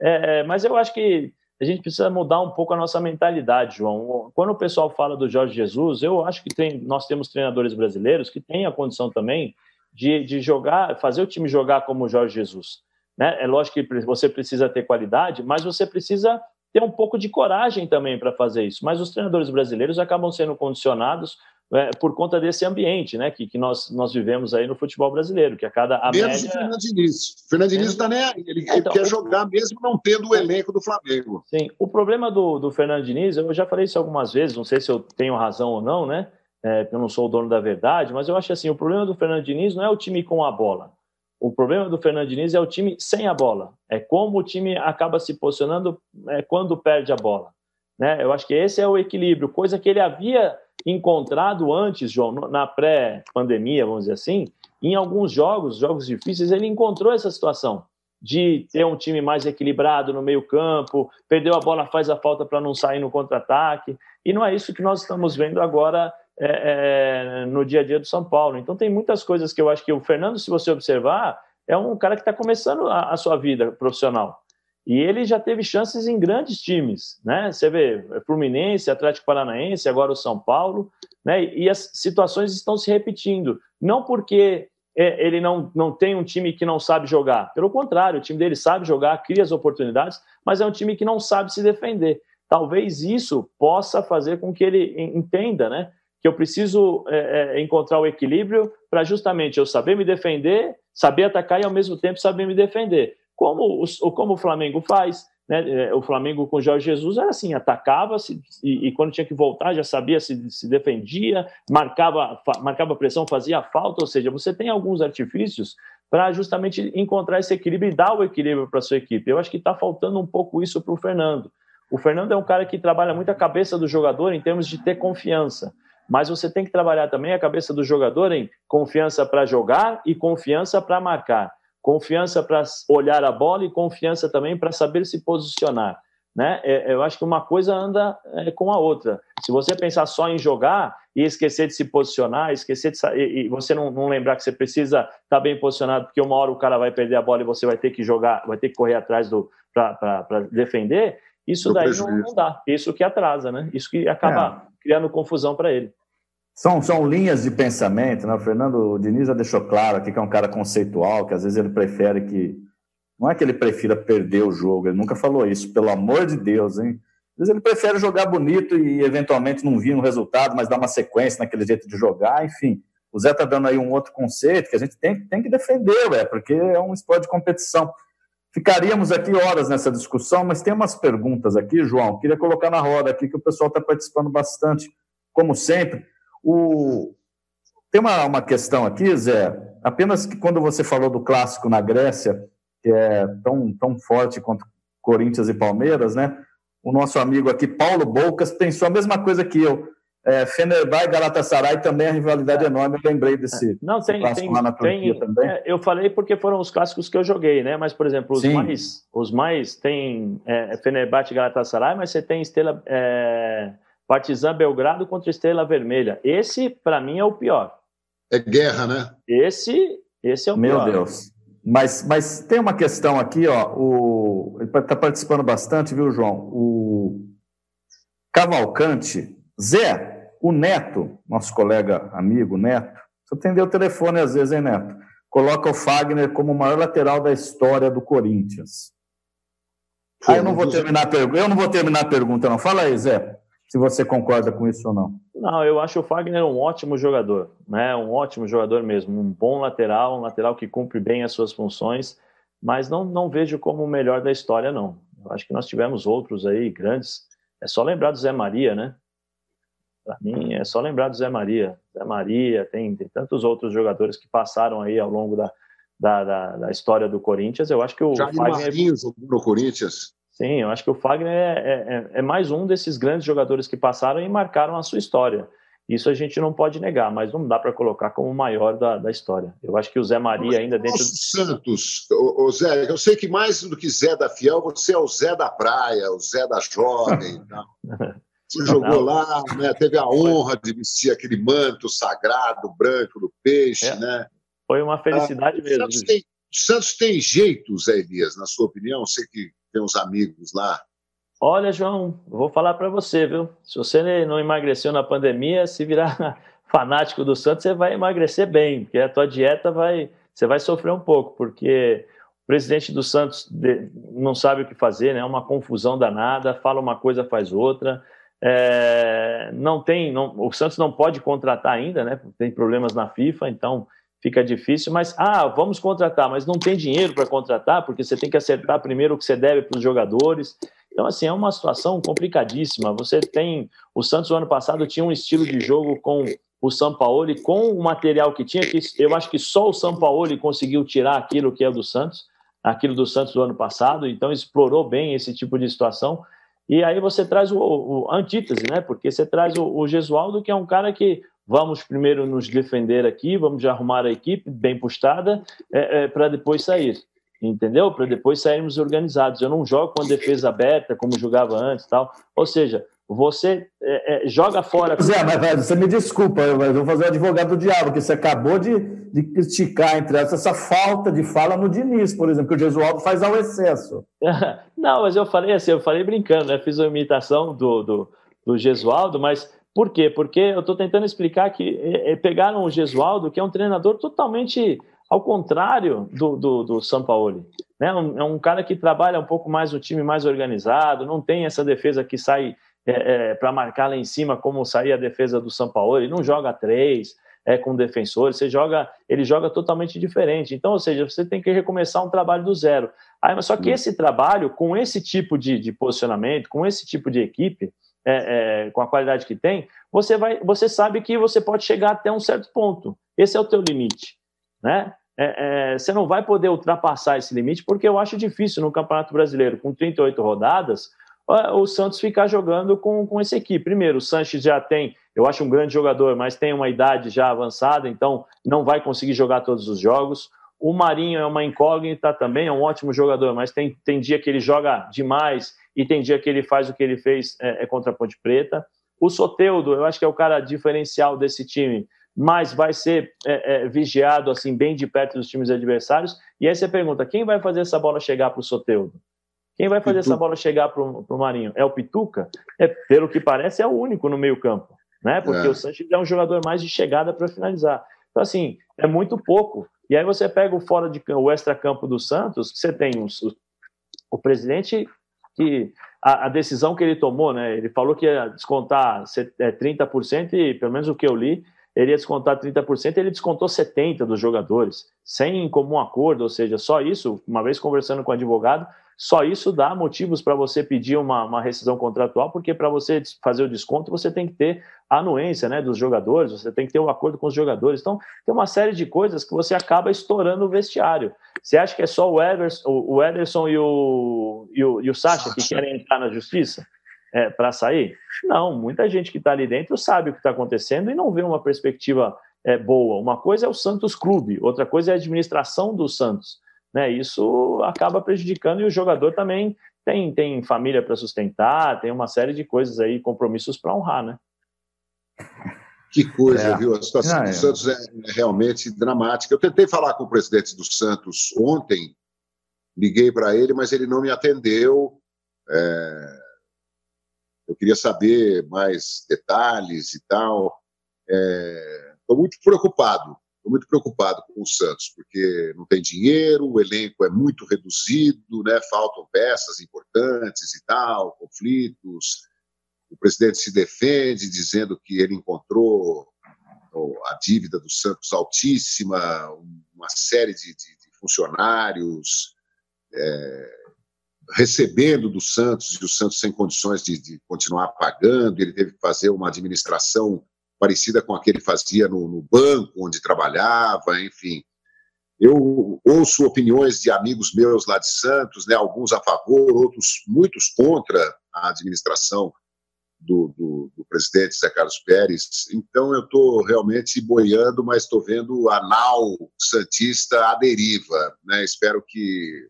É, mas eu acho que a gente precisa mudar um pouco a nossa mentalidade, João. Quando o pessoal fala do Jorge Jesus, eu acho que tem, nós temos treinadores brasileiros que têm a condição também de, de jogar, fazer o time jogar como o Jorge Jesus. Né? É lógico que você precisa ter qualidade, mas você precisa ter um pouco de coragem também para fazer isso. Mas os treinadores brasileiros acabam sendo condicionados é, por conta desse ambiente né, que, que nós, nós vivemos aí no futebol brasileiro, que a cada a Menos média... o Fernando Diniz. O Fernando Diniz está nem aí, ele, então, quer jogar mesmo não tendo o elenco do Flamengo. Sim, o problema do, do Fernando Diniz, eu já falei isso algumas vezes, não sei se eu tenho razão ou não, né? É, eu não sou o dono da verdade, mas eu acho assim, o problema do Fernando Diniz não é o time com a bola. O problema do Fernando Diniz é o time sem a bola. É como o time acaba se posicionando é, quando perde a bola. Né? Eu acho que esse é o equilíbrio, coisa que ele havia encontrado antes, João, na pré-pandemia, vamos dizer assim, em alguns jogos, jogos difíceis, ele encontrou essa situação de ter um time mais equilibrado no meio-campo, perdeu a bola, faz a falta para não sair no contra-ataque. E não é isso que nós estamos vendo agora é, é, no dia a dia do São Paulo. Então, tem muitas coisas que eu acho que o Fernando, se você observar, é um cara que está começando a, a, sua vida profissional. E ele já teve chances em grandes times, né? Você vê Fluminense, Atlético Paranaense, agora o São Paulo, né? E as situações estão se repetindo. Não porque é, ele não, não tem um time que não sabe jogar. Pelo contrário, o time dele sabe jogar, cria as oportunidades, mas é um time que não sabe se defender. Talvez isso possa fazer com que ele entenda, né? Que eu preciso é, é encontrar o equilíbrio para justamente eu saber me defender, saber atacar e ao mesmo tempo saber me defender como o, como o Flamengo faz. Né? É, o Flamengo com Jorge Jesus era assim, atacava -se, e, e, quando tinha que voltar já sabia se, se defendia, marcava, marcava pressão, fazia falta, ou seja, você tem alguns artifícios para justamente encontrar esse equilíbrio e dar o equilíbrio para sua equipe. Eu acho que está faltando um pouco isso para o Fernando. O Fernando é um cara que trabalha muito a cabeça do jogador em termos de ter confiança, mas você tem que trabalhar também a cabeça do jogador em confiança para jogar e confiança para marcar confiança para olhar a bola e confiança também para saber se posicionar. Né? É, eu acho que uma coisa anda é, com a outra. Se você pensar só em jogar e esquecer de se posicionar, esquecer de e, e você não, não, lembrar que você precisa estar tá bem posicionado, porque uma hora o cara vai perder a bola e você vai ter que jogar, vai ter que correr atrás do para defender, isso daí não, não, dá. Isso que atrasa, né? Isso que acaba é. criando confusão para ele. São, são linhas de pensamento, né? O Fernando Diniz já deixou claro aqui que é um cara conceitual, que às vezes ele prefere que Não é que ele prefira perder o jogo, ele nunca falou isso, pelo amor de Deus, hein? Às vezes ele prefere jogar bonito e eventualmente não vir um resultado, mas dar uma sequência naquele jeito de jogar, enfim. O Zé está dando aí um outro conceito que a gente tem, tem que defender, ué, porque é um esporte de competição. Ficaríamos aqui horas nessa discussão, mas tem umas perguntas aqui, João. Queria colocar na roda aqui, que o pessoal está participando bastante, como sempre. O... Tem uma, uma questão aqui, Zé, apenas que quando você falou do clássico na Grécia, que é tão, tão forte quanto Corinthians e Palmeiras, né? O nosso amigo aqui, Paulo Boucas, pensou a mesma coisa que eu. É, Fenerbahçe e Galatasaray também a rivalidade é enorme. Eu lembrei desse, é. Não, tem, clássico tem, lá na Turquia tem, também. É, eu falei porque foram os clássicos que eu joguei, né? Mas, por exemplo, os mais, os mais tem é, Fenerbahçe e Galatasaray, mas você tem Estrela, é, Partizan Belgrado contra Estrela Vermelha. Esse, para mim, é o pior. É guerra, né? Esse, esse é o Meu pior. Meu Deus. Mas, mas tem uma questão aqui, ó. O, ele está participando bastante, viu, João? O Cavalcante, Zé, o Neto, nosso colega amigo Neto, você atendeu o telefone às vezes, hein, Neto? Coloca o Fagner como o maior lateral da história do Corinthians. Ah, eu não vou terminar a pergunta. Eu não vou terminar a pergunta, não. Fala aí, Zé se você concorda com isso ou não. Não, eu acho o Fagner um ótimo jogador, né? Um ótimo jogador mesmo, um bom lateral, um lateral que cumpre bem as suas funções, mas não, não vejo como o melhor da história, não. Eu acho que nós tivemos outros aí grandes. É só lembrar do Zé Maria, né? Para mim, é só lembrar do Zé Maria. Zé Maria, tem, tem tantos outros jogadores que passaram aí ao longo da, da, da, da história do Corinthians. Eu acho que o Jair Fagner... Marinho jogou no Corinthians. Sim, eu acho que o Fagner é, é, é, mais um desses grandes jogadores que passaram e marcaram a sua história. Isso a gente não pode negar, mas não dá para colocar como o maior da, da, história. Eu acho que o Zé Maria ainda dentro. Nosso Santos, o, o, Zé, eu sei que mais do que Zé da Fiel, você é o Zé da Praia, o Zé da Jovem. Você jogou não. lá, né, teve a honra de vestir aquele manto sagrado branco do peixe, é. né? Foi uma felicidade ah, mesmo. Santos tem, Santos tem jeito, Zé Elias, na sua opinião? Você que tem uns amigos lá. Olha, João, vou falar para você, viu? Se você não emagreceu na pandemia, se virar fanático do Santos, você vai emagrecer bem, porque a tua dieta vai, você vai sofrer um pouco, porque o presidente do Santos não sabe o que fazer, né? É uma confusão danada, fala uma coisa, faz outra. É, não tem, não, o Santos não pode contratar ainda, né? Tem problemas na FIFA, então fica difícil, mas ah, vamos contratar, mas não tem dinheiro para contratar, porque você tem que acertar primeiro o que você deve para os jogadores. Então, assim, é uma situação complicadíssima. Você tem. O Santos, no ano passado, tinha um estilo de jogo com o e com o material que tinha, que eu acho que só o São Paulo conseguiu tirar aquilo que é do Santos, aquilo do Santos do ano passado, então explorou bem esse tipo de situação. E aí você traz o, o antítese, né? Porque você traz o, o Gesualdo, que é um cara que vamos primeiro nos defender aqui, vamos arrumar a equipe bem postada é, é, para depois sair, entendeu? Para depois sairmos organizados. Eu não jogo com a defesa aberta como jogava antes, tal. Ou seja, você é, é joga fora. Zé, mas você me desculpa, eu, eu vou fazer o advogado do diabo, porque você acabou de, de criticar entre essa, essa falta de fala no Diniz, por exemplo, que o Gesualdo faz ao excesso. não, mas eu falei assim, eu falei brincando, né? Fiz uma imitação do, do, do Gesualdo, mas por quê? Porque eu estou tentando explicar que é, é, pegaram o Gesualdo, que é um treinador totalmente ao contrário do, do, do São Paulo. Né? É um cara que trabalha um pouco mais o time mais organizado, não tem essa defesa que sai é, é, para marcar lá em cima, como saía a defesa do ele não joga três é, com defensores, você joga, ele joga totalmente diferente. Então, ou seja, você tem que recomeçar um trabalho do zero. Aí, mas só que esse trabalho, com esse tipo de, de posicionamento, com esse tipo de equipe, é, é, com a qualidade que tem, você, vai, você sabe que você pode chegar até um certo ponto. Esse é o teu limite, né? É, é você não vai poder ultrapassar esse limite, porque eu acho difícil no Campeonato Brasileiro, com 38 rodadas, o Santos ficar jogando com, com essa equipe. Primeiro, o Sanches já tem, eu acho um grande jogador, mas tem uma idade já avançada, então não vai conseguir jogar todos os jogos. O Marinho é uma incógnita também, é um ótimo jogador, mas tem, tem dia que ele joga demais e tem dia que ele faz o que ele fez é, é contra a Ponte Preta. O Soteudo, eu acho que é o cara diferencial desse time, mas vai ser é, é, vigiado assim bem de perto dos times adversários. E aí você pergunta, quem vai fazer essa bola chegar para o Soteudo? Quem vai fazer Pituca. essa bola chegar para o Marinho? É o Pituca? É, pelo que parece, é o único no meio campo, né? Porque é. o Sanches é um jogador mais de chegada para finalizar. Então, assim, é muito pouco. E aí você pega o fora de o extra-campo do Santos, você tem o presidente que a, a, decisão que ele tomou, né? Ele falou que ia descontar 30% é, e, pelo menos o que eu li, ele ia descontar 30%, ele descontou 70% dos jogadores, sem comum acordo, ou seja, só isso, uma vez conversando com o advogado, só isso dá motivos para você pedir uma, uma, rescisão contratual, porque para você fazer o desconto, você tem que ter a anuência né, dos jogadores, você tem que ter o um acordo com os jogadores. Então, tem uma série de coisas que você acaba estourando o vestiário. Você acha que é só o Ederson, o Ederson e o, e o, e o Sacha que querem entrar na justiça? É, para sair? Não, muita gente que está ali dentro sabe o que está acontecendo e não vê uma perspectiva é, boa. Uma coisa é o Santos Clube, outra coisa é a administração do Santos né? Isso acaba prejudicando e o jogador também tem, tem família para sustentar, tem uma série de coisas aí, compromissos para honrar, né? Que coisa, é. viu? A situação ah, do é. Santos é realmente dramática. Eu tentei falar com o presidente do Santos ontem, liguei para ele, mas ele não me atendeu. É... Eu queria saber mais detalhes e tal. Estou é... muito preocupado Estou muito preocupado com o Santos, porque não tem dinheiro, o elenco é muito reduzido, né? faltam peças importantes e tal, conflitos. O presidente se defende, dizendo que ele encontrou a dívida do Santos altíssima, uma série de, de, de funcionários é, recebendo do Santos e o Santos sem condições de, de continuar pagando. Ele teve que fazer uma administração parecida com a que ele fazia no, no banco onde trabalhava, enfim. Eu ouço opiniões de amigos meus lá de Santos, né, alguns a favor, outros muitos contra a administração do, do, do presidente Zé Carlos Pérez. Então eu estou realmente boiando, mas estou vendo a nau santista à deriva. Né? Espero que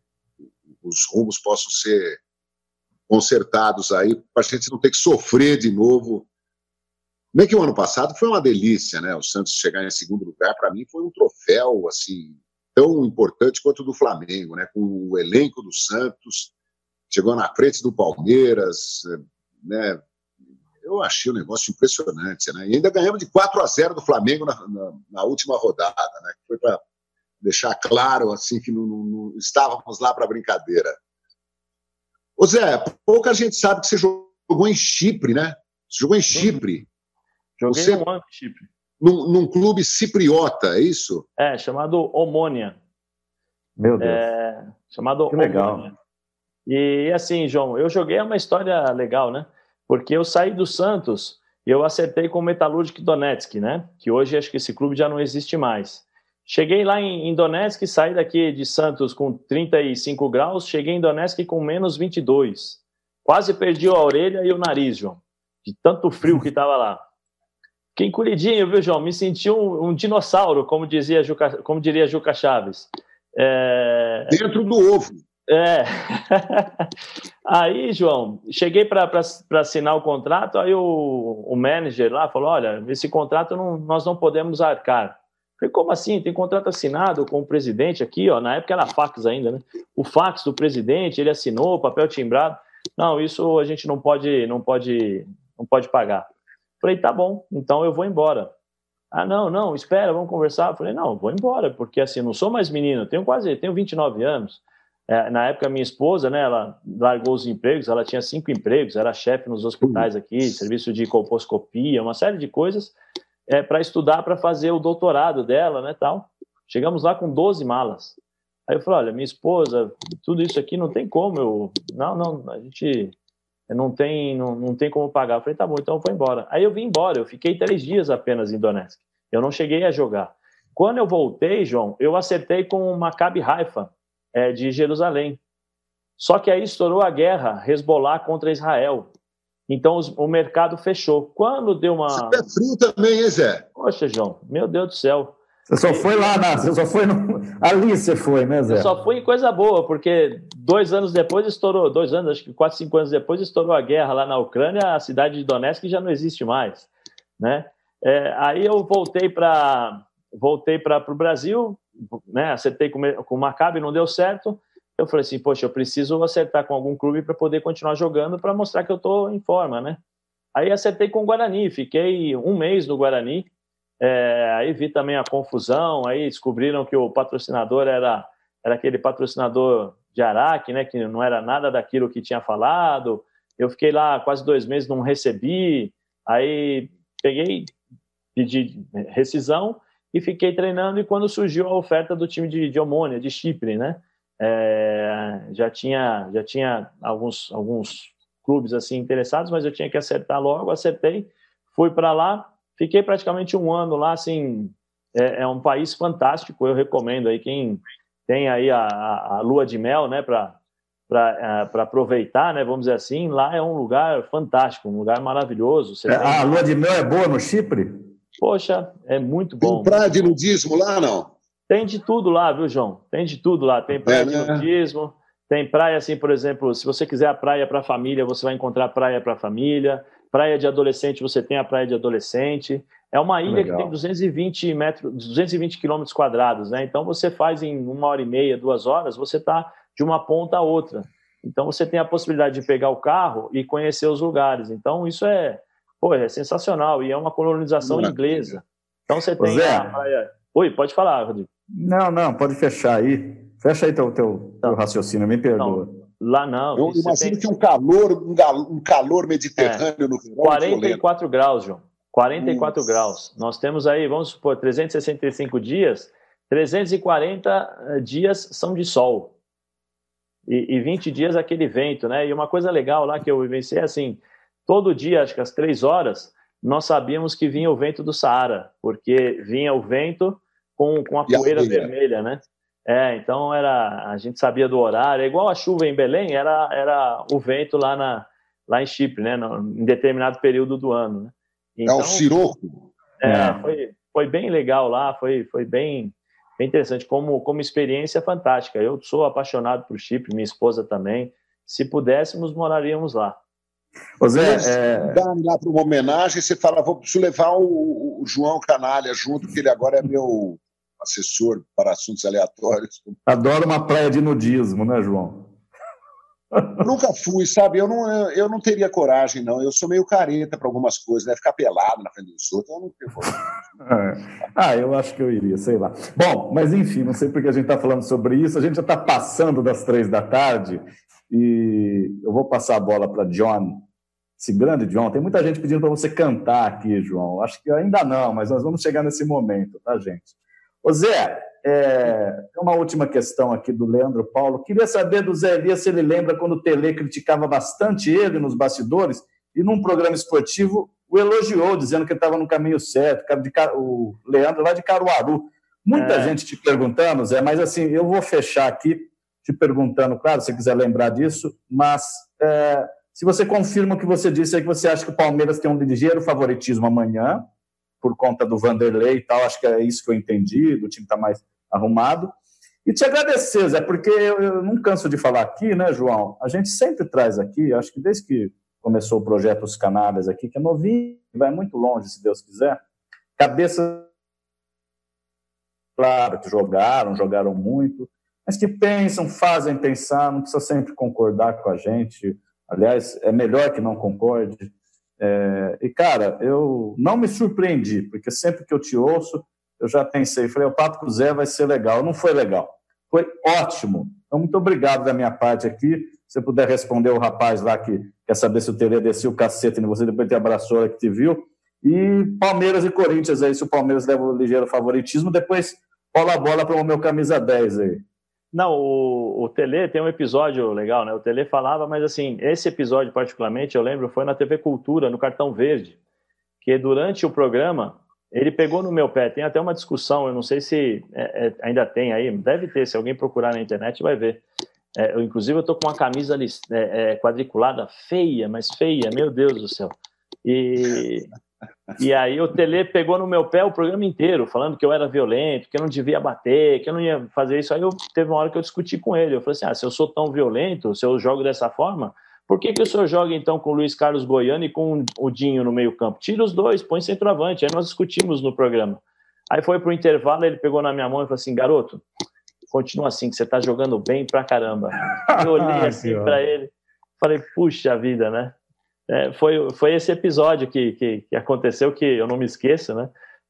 os rumos possam ser consertados aí, para a gente não ter que sofrer de novo Bem que o ano passado foi uma delícia, né? O Santos chegar em segundo lugar, para mim, foi um troféu, assim, tão importante quanto o do Flamengo, né? Com o elenco do Santos, chegou na frente do Palmeiras, né? Eu achei o um negócio impressionante, né? E ainda ganhamos de 4 a 0 do Flamengo na, na, na última rodada, né? Foi para deixar claro, assim, que não, não, não estávamos lá para brincadeira. Ô Zé, pouca gente sabe que você jogou em Chipre, né? Você jogou em Chipre. Joguei Você, um ano em Chipre. Num, num, clube cipriota, é isso? É, chamado Omônia. Meu Deus. É, chamado que legal. E assim, João, eu joguei uma história legal, né? Porque eu saí do Santos e eu acertei com o Metalurgic Donetsk, né? Que hoje acho que esse clube já não existe mais. Cheguei lá em, em Donetsk, saí daqui de Santos com 35 graus, cheguei em Donetsk com menos 22. Quase perdi a orelha e o nariz, João, de tanto frio que estava lá. Fiquei encolhidinho, viu, João? Me senti um, um dinossauro, como, dizia Juca, como diria Juca Chaves. É... Dentro do ovo. É. aí, João, cheguei para assinar o contrato, aí o, o manager lá falou: olha, esse contrato não, nós não podemos arcar. Falei, como assim? Tem contrato assinado com o presidente aqui, ó. Na época era fax ainda, né? O fax do presidente, ele assinou, papel timbrado. Não, isso a gente não pode, não pode, não pode pagar. Falei, tá bom, então eu vou embora. Ah, não, não, espera, vamos conversar. Falei, não, vou embora, porque assim, não sou mais menino, tenho quase, tenho 29 anos. É, na época, minha esposa, né, ela largou os empregos, ela tinha cinco empregos, era chefe nos hospitais aqui, serviço de colposcopia, uma série de coisas, é, para estudar, para fazer o doutorado dela, né, tal. Chegamos lá com 12 malas. Aí eu falei, olha, minha esposa, tudo isso aqui não tem como, eu... Não, não, a gente não tem, não, não tem como pagar. Eu falei, tá bom, então eu vou embora. Aí eu vim embora, eu fiquei três dias apenas em Donetsk. Eu não cheguei a jogar. Quando eu voltei, João, eu acertei com o Maccabi Haifa, é, de Jerusalém. Só que aí estourou a guerra, Hezbollah contra Israel. Então os, o mercado fechou. Quando deu uma. Você é frio também, hein, Zé? Poxa, João, meu Deus do céu. Você só foi lá, na, você só foi no... ali você foi, né, Zé? Eu só fui em coisa boa, porque dois anos depois estourou, dois anos, acho que quatro, cinco anos depois estourou a guerra lá na Ucrânia, a cidade de Donetsk já não existe mais, né? É, aí eu voltei para voltei para o Brasil, né? Acertei com, com o Maccabi, não deu certo. Eu falei assim, poxa, eu preciso acertar com algum clube para poder continuar jogando, para mostrar que eu estou em forma, né? Aí acertei com o Guarani, fiquei um mês no Guarani, É, aí vi também a confusão, aí descobriram que o patrocinador era, era aquele patrocinador de Araque, né, que não era nada daquilo que tinha falado. Eu fiquei lá quase dois meses, não recebi. Aí peguei, pedi rescisão e fiquei treinando. E quando surgiu a oferta do time de, de Omônia, de Chipre, né, é, já tinha já tinha alguns alguns clubes assim interessados, mas eu tinha que acertar logo. Acertei, fui para lá Fiquei praticamente um ano lá, assim, é, é um país fantástico, eu recomendo aí quem tem aí a, a, a lua de mel, né, para para é, aproveitar, né? Vamos dizer assim, lá é um lugar fantástico, um lugar maravilhoso. É, tem... A lua de mel é boa no Chipre? Poxa, é muito bom. Tem praia de nudismo lá, não? Tem de tudo lá, viu, João? Tem de tudo lá. Tem praia é, de né? nudismo, tem praia assim, por exemplo, se você quiser a praia para a família, você vai encontrar praia para a família. Praia de adolescente, você tem a praia de adolescente. É uma ilha Legal. que tem 220 metros, 220 quilômetros quadrados, né? Então você faz em uma hora e meia, duas horas, você está de uma ponta a outra. Então você tem a possibilidade de pegar o carro e conhecer os lugares. Então isso é, pô, é sensacional e é uma colonização inglesa. Então você tem Zé, a praia. Oi, pode falar, Rodrigo. Não, não, pode fechar aí. Fecha aí teu, teu, teu raciocínio, me perdoa. Não. Lá não. Eu imagino tem... que um calor, um calor mediterrâneo é, no verão. 44 é graus, João. 44 Nossa. graus. Nós temos aí, vamos supor, 365 dias, 340 eh, dias são de sol. E, e 20 dias aquele vento, né? E uma coisa legal lá que eu vivenciei é assim: todo dia, acho que às três horas, nós sabíamos que vinha o vento do Saara, porque vinha o vento com, com a poeira vermelha, né? É, então era, a gente sabia do horário, é igual a chuva em Belém, era, era o vento lá, na, lá em Chipre, né, no, em determinado período do ano. Né? Então, é o então, siroco. É, é, Foi, foi bem legal lá, foi, foi bem, bem interessante, como, como experiência fantástica. Eu sou apaixonado por Chipre, minha esposa também. Se pudéssemos, moraríamos lá. Ô Zé, é... dá lá para uma homenagem, você fala, vou preciso levar o, o João Canalha junto, que ele agora é meu assessor para assuntos aleatórios. Adoro uma praia de nudismo, né, João? Nunca fui, sabe? Eu não, eu não teria coragem, não. Eu sou meio careta para algumas coisas, né? Ficar pelado na frente dos outros, eu não tenho coragem. Ah, eu acho que eu iria, sei lá. Bom, mas enfim, não sei porque a gente está falando sobre isso. A gente já está passando das três da tarde e eu vou passar a bola para John, esse grande John. Tem muita gente pedindo para você cantar aqui, João. Acho que ainda não, mas nós vamos chegar nesse momento, tá, gente? Ô Zé, é, uma última questão aqui do Leandro Paulo. Queria saber do Zé Elias se ele lembra quando o Tele criticava bastante ele nos bastidores e num programa esportivo o elogiou, dizendo que ele estava no caminho certo, o Leandro lá de Caruaru. Muita é. gente te perguntando, Zé, mas assim, eu vou fechar aqui te perguntando, claro, se você quiser lembrar disso, mas é, se você confirma o que você disse, é que você acha que o Palmeiras tem um ligeiro favoritismo amanhã, por conta do Vanderlei e tal, acho que é isso que eu entendi, do time está mais arrumado. E te agradecer, Zé, porque eu, eu, não canso de falar aqui, né, João? A gente sempre traz aqui, acho que desde que começou o projeto Os Canalhas aqui, que é novinho, vai muito longe, se Deus quiser, cabeça claro, que jogaram, jogaram muito, mas que pensam, fazem pensar, não precisa sempre concordar com a gente. Aliás, é melhor que não concorde. É, e, cara, eu não me surpreendi, porque sempre que eu te ouço, eu já pensei, falei, o papo com o Zé vai ser legal. Não foi legal. Foi ótimo. Então, muito obrigado da minha parte aqui. Se você puder responder o rapaz lá que quer saber se o Tele desceu o cacete em você, depois te abraçou que te viu. E Palmeiras e Corinthians aí, se o Palmeiras leva o ligeiro favoritismo, depois rola a bola para o meu camisa 10 aí. Não, o, o Tele tem um episódio legal, né? O Tele falava, mas assim, esse episódio particularmente, eu lembro, foi na TV Cultura, no Cartão Verde, que durante o programa, ele pegou no meu pé. Tem até uma discussão, eu não sei se é, é, ainda tem aí, deve ter, se alguém procurar na internet vai ver. É, eu, inclusive, eu tô com uma camisa é, é, quadriculada feia, mas feia, meu Deus do céu. E e aí o Tele pegou no meu pé o programa inteiro, falando que eu era violento, que eu não devia bater, que eu não ia fazer isso. Aí eu teve uma hora que eu discuti com ele. Eu falei assim: ah, se eu sou tão violento, se eu jogo dessa forma, por que, que o senhor joga então com o Luiz Carlos Goiano e com o Dinho no meio-campo? Tira os dois, põe centroavante. Aí nós discutimos no programa. Aí foi pro intervalo, ele pegou na minha mão e falou assim: garoto, continua assim, que você tá jogando bem pra caramba. Eu olhei assim para ele, falei: puxa vida, né? É, foi, foi esse episódio que, que, que, aconteceu, que eu não me esqueço, né?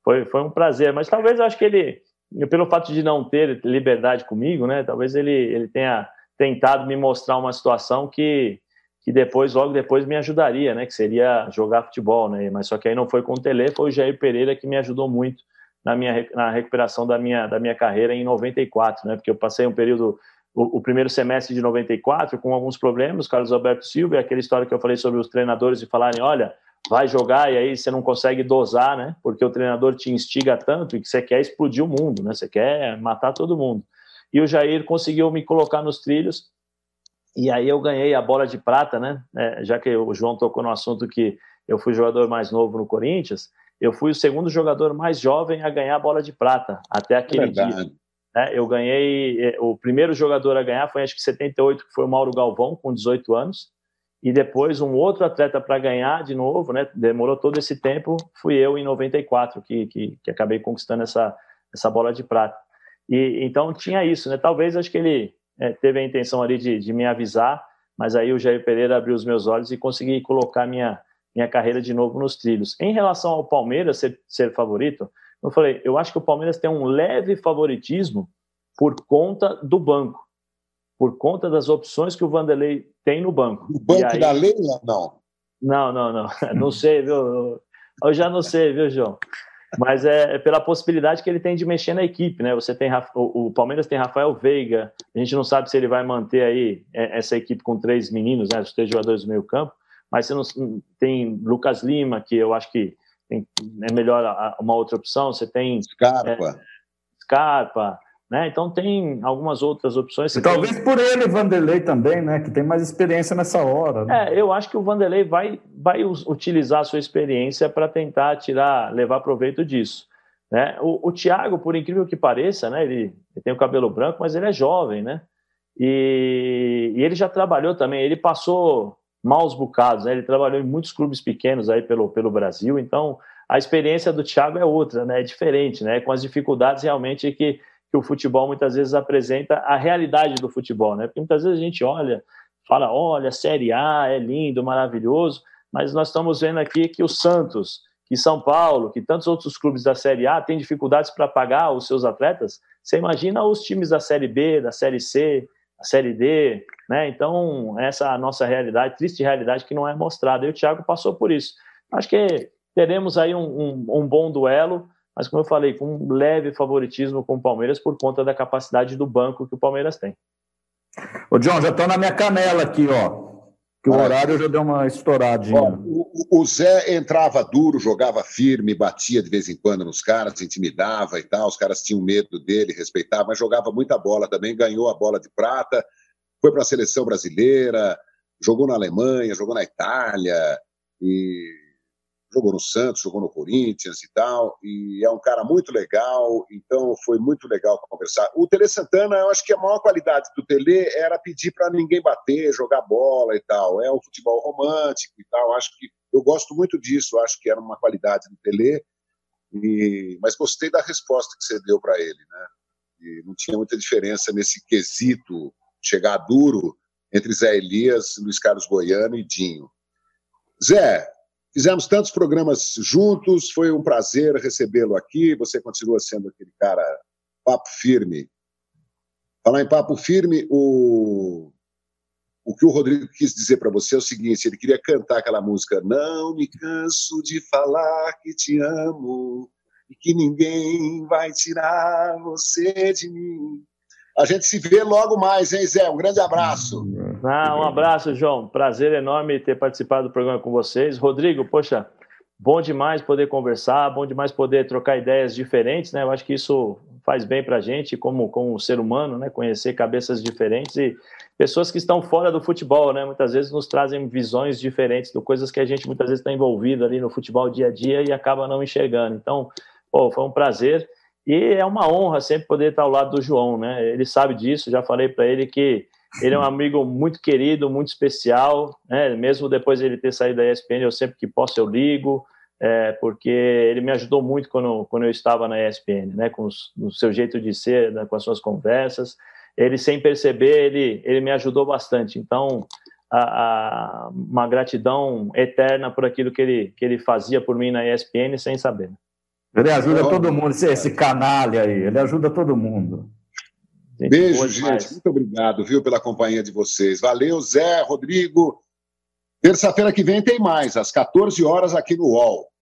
foi, foi um prazer. Mas talvez eu acho que ele, pelo fato de não ter liberdade comigo, né? Talvez ele, ele tenha tentado me mostrar uma situação que, que depois, logo depois, me ajudaria, né? Que seria jogar futebol, né? Mas só que aí não foi com o Tele, foi o Jair Pereira que me ajudou muito na minha na recuperação da minha, da minha carreira em 94, né? Porque eu passei um período o, primeiro semestre de 94 com alguns problemas, Carlos Alberto Silva, aquela história que eu falei sobre os treinadores e falarem, olha, vai jogar e aí você não consegue dosar, né? Porque o treinador te instiga tanto e que você quer explodir o mundo, né? Você quer matar todo mundo. E o Jair conseguiu me colocar nos trilhos e aí eu ganhei a bola de prata, né? É, já que o João tocou no assunto que eu fui jogador mais novo no Corinthians, eu fui o segundo jogador mais jovem a ganhar a bola de prata até aquele é dia. Né? Eu ganhei, é, o primeiro jogador a ganhar foi acho que 78, que foi o Mauro Galvão, com 18 anos, e depois um outro atleta para ganhar de novo, né? Demorou todo esse tempo, fui eu em 94 que, que, que acabei conquistando essa, essa bola de prata. E então tinha isso, né? Talvez acho que ele é, teve a intenção ali de, de me avisar, mas aí o Jair Pereira abriu os meus olhos e consegui colocar minha minha carreira de novo nos trilhos. Em relação ao Palmeiras ser, ser favorito, eu falei, eu acho que o Palmeiras tem um leve favoritismo por conta do banco, por conta das opções que o Vanderlei tem no banco. O banco aí... da Leila, não? Não, não, não. Não sei, viu? Eu já não sei, viu, João? Mas é, é pela possibilidade que ele tem de mexer na equipe, né? Você tem o, Palmeiras tem Rafael Veiga. A gente não sabe se ele vai manter aí é, essa equipe com três meninos, né? Os três jogadores do meio campo. Mas você não tem Lucas Lima, que eu acho que tem, é melhor uma outra opção. Você tem Scarpa, é, Scarpa, né? Então tem algumas outras opções. E talvez tem... por ele Vanderlei também, né? Que tem mais experiência nessa hora. Né? É, eu acho que o Vanderlei vai, vai utilizar a sua experiência para tentar tirar, levar proveito disso. Né? O, o Thiago, por incrível que pareça, né? Ele, ele, tem o cabelo branco, mas ele é jovem, né? E, e ele já trabalhou também. Ele passou maus bocados. Né? Ele trabalhou em muitos clubes pequenos aí pelo, pelo Brasil, então a experiência do Thiago é outra, né? é diferente, né? com as dificuldades realmente que, que o futebol muitas vezes apresenta a realidade do futebol. Né? Porque muitas vezes a gente olha, fala, olha, Série A é lindo, maravilhoso, mas nós estamos vendo aqui que o Santos, que São Paulo, que tantos outros clubes da Série A têm dificuldades para pagar os seus atletas. Você imagina os times da Série B, da Série C, a Série D, né? Então, essa é a nossa realidade, triste realidade que não é mostrada. E o Thiago passou por isso. Acho que teremos aí um, um, um bom duelo, mas como eu falei, com um leve favoritismo com o Palmeiras por conta da capacidade do banco que o Palmeiras tem. Ô, John, já estou na minha canela aqui, ó. Que o horário já deu uma estouradinha. Ó, o, o, Zé entrava duro, jogava firme, batia de vez em quando nos caras, intimidava e tal. Os caras tinham medo dele, respeitavam, mas jogava muita bola também, ganhou a bola de prata, foi para a seleção brasileira, jogou na Alemanha, jogou na Itália e jogou no Santos, jogou no Corinthians e tal, e é um cara muito legal, então foi muito legal conversar. O Tele Santana, eu acho que a maior qualidade do Tele era pedir para ninguém bater, jogar bola e tal. É um futebol romântico e tal. Acho que eu gosto muito disso, acho que era uma qualidade do Tele, e, mas gostei da resposta que você deu para ele, né? E não tinha muita diferença nesse quesito chegar duro entre Zé Elias, Luiz Carlos Goiano e Dinho. Zé, Fizemos tantos programas juntos, foi um prazer recebê-lo aqui. Você continua sendo aquele cara papo firme. Falar em papo firme, o, o que o Rodrigo quis dizer para você é o seguinte: ele queria cantar aquela música Não me canso de falar que te amo e que ninguém vai tirar você de mim. A gente se vê logo mais, hein, Zé? Um grande abraço. Ah, um abraço, João. Prazer enorme ter participado do programa com vocês. Rodrigo, poxa, bom demais poder conversar, bom demais poder trocar ideias diferentes, né? Eu acho que isso faz bem para a gente, como, como ser humano, né? Conhecer cabeças diferentes e pessoas que estão fora do futebol, né? Muitas vezes nos trazem visões diferentes de coisas que a gente muitas vezes está envolvido ali no futebol dia a dia e acaba não enxergando. Então, pô, foi um prazer. E é uma honra sempre poder estar ao lado do João, né? Ele sabe disso, já falei para ele que ele é um amigo muito querido, muito especial, né? Mesmo depois de ele ter saído da ESPN, eu sempre que posso eu ligo, é, porque ele me ajudou muito quando, quando eu estava na ESPN, né? Com o seu jeito de ser, né? com as suas conversas. Ele, sem perceber, ele, ele me ajudou bastante. Então, a, a, uma gratidão eterna por aquilo que ele, que ele fazia por mim na ESPN sem saber. Ele ajuda todo mundo, esse, esse canalha aí, ele ajuda todo mundo. Beijo, gente. Muito obrigado, viu, pela companhia de vocês. Valeu, Zé, Rodrigo. Terça-feira que vem tem mais, às 14 horas aqui no UOL.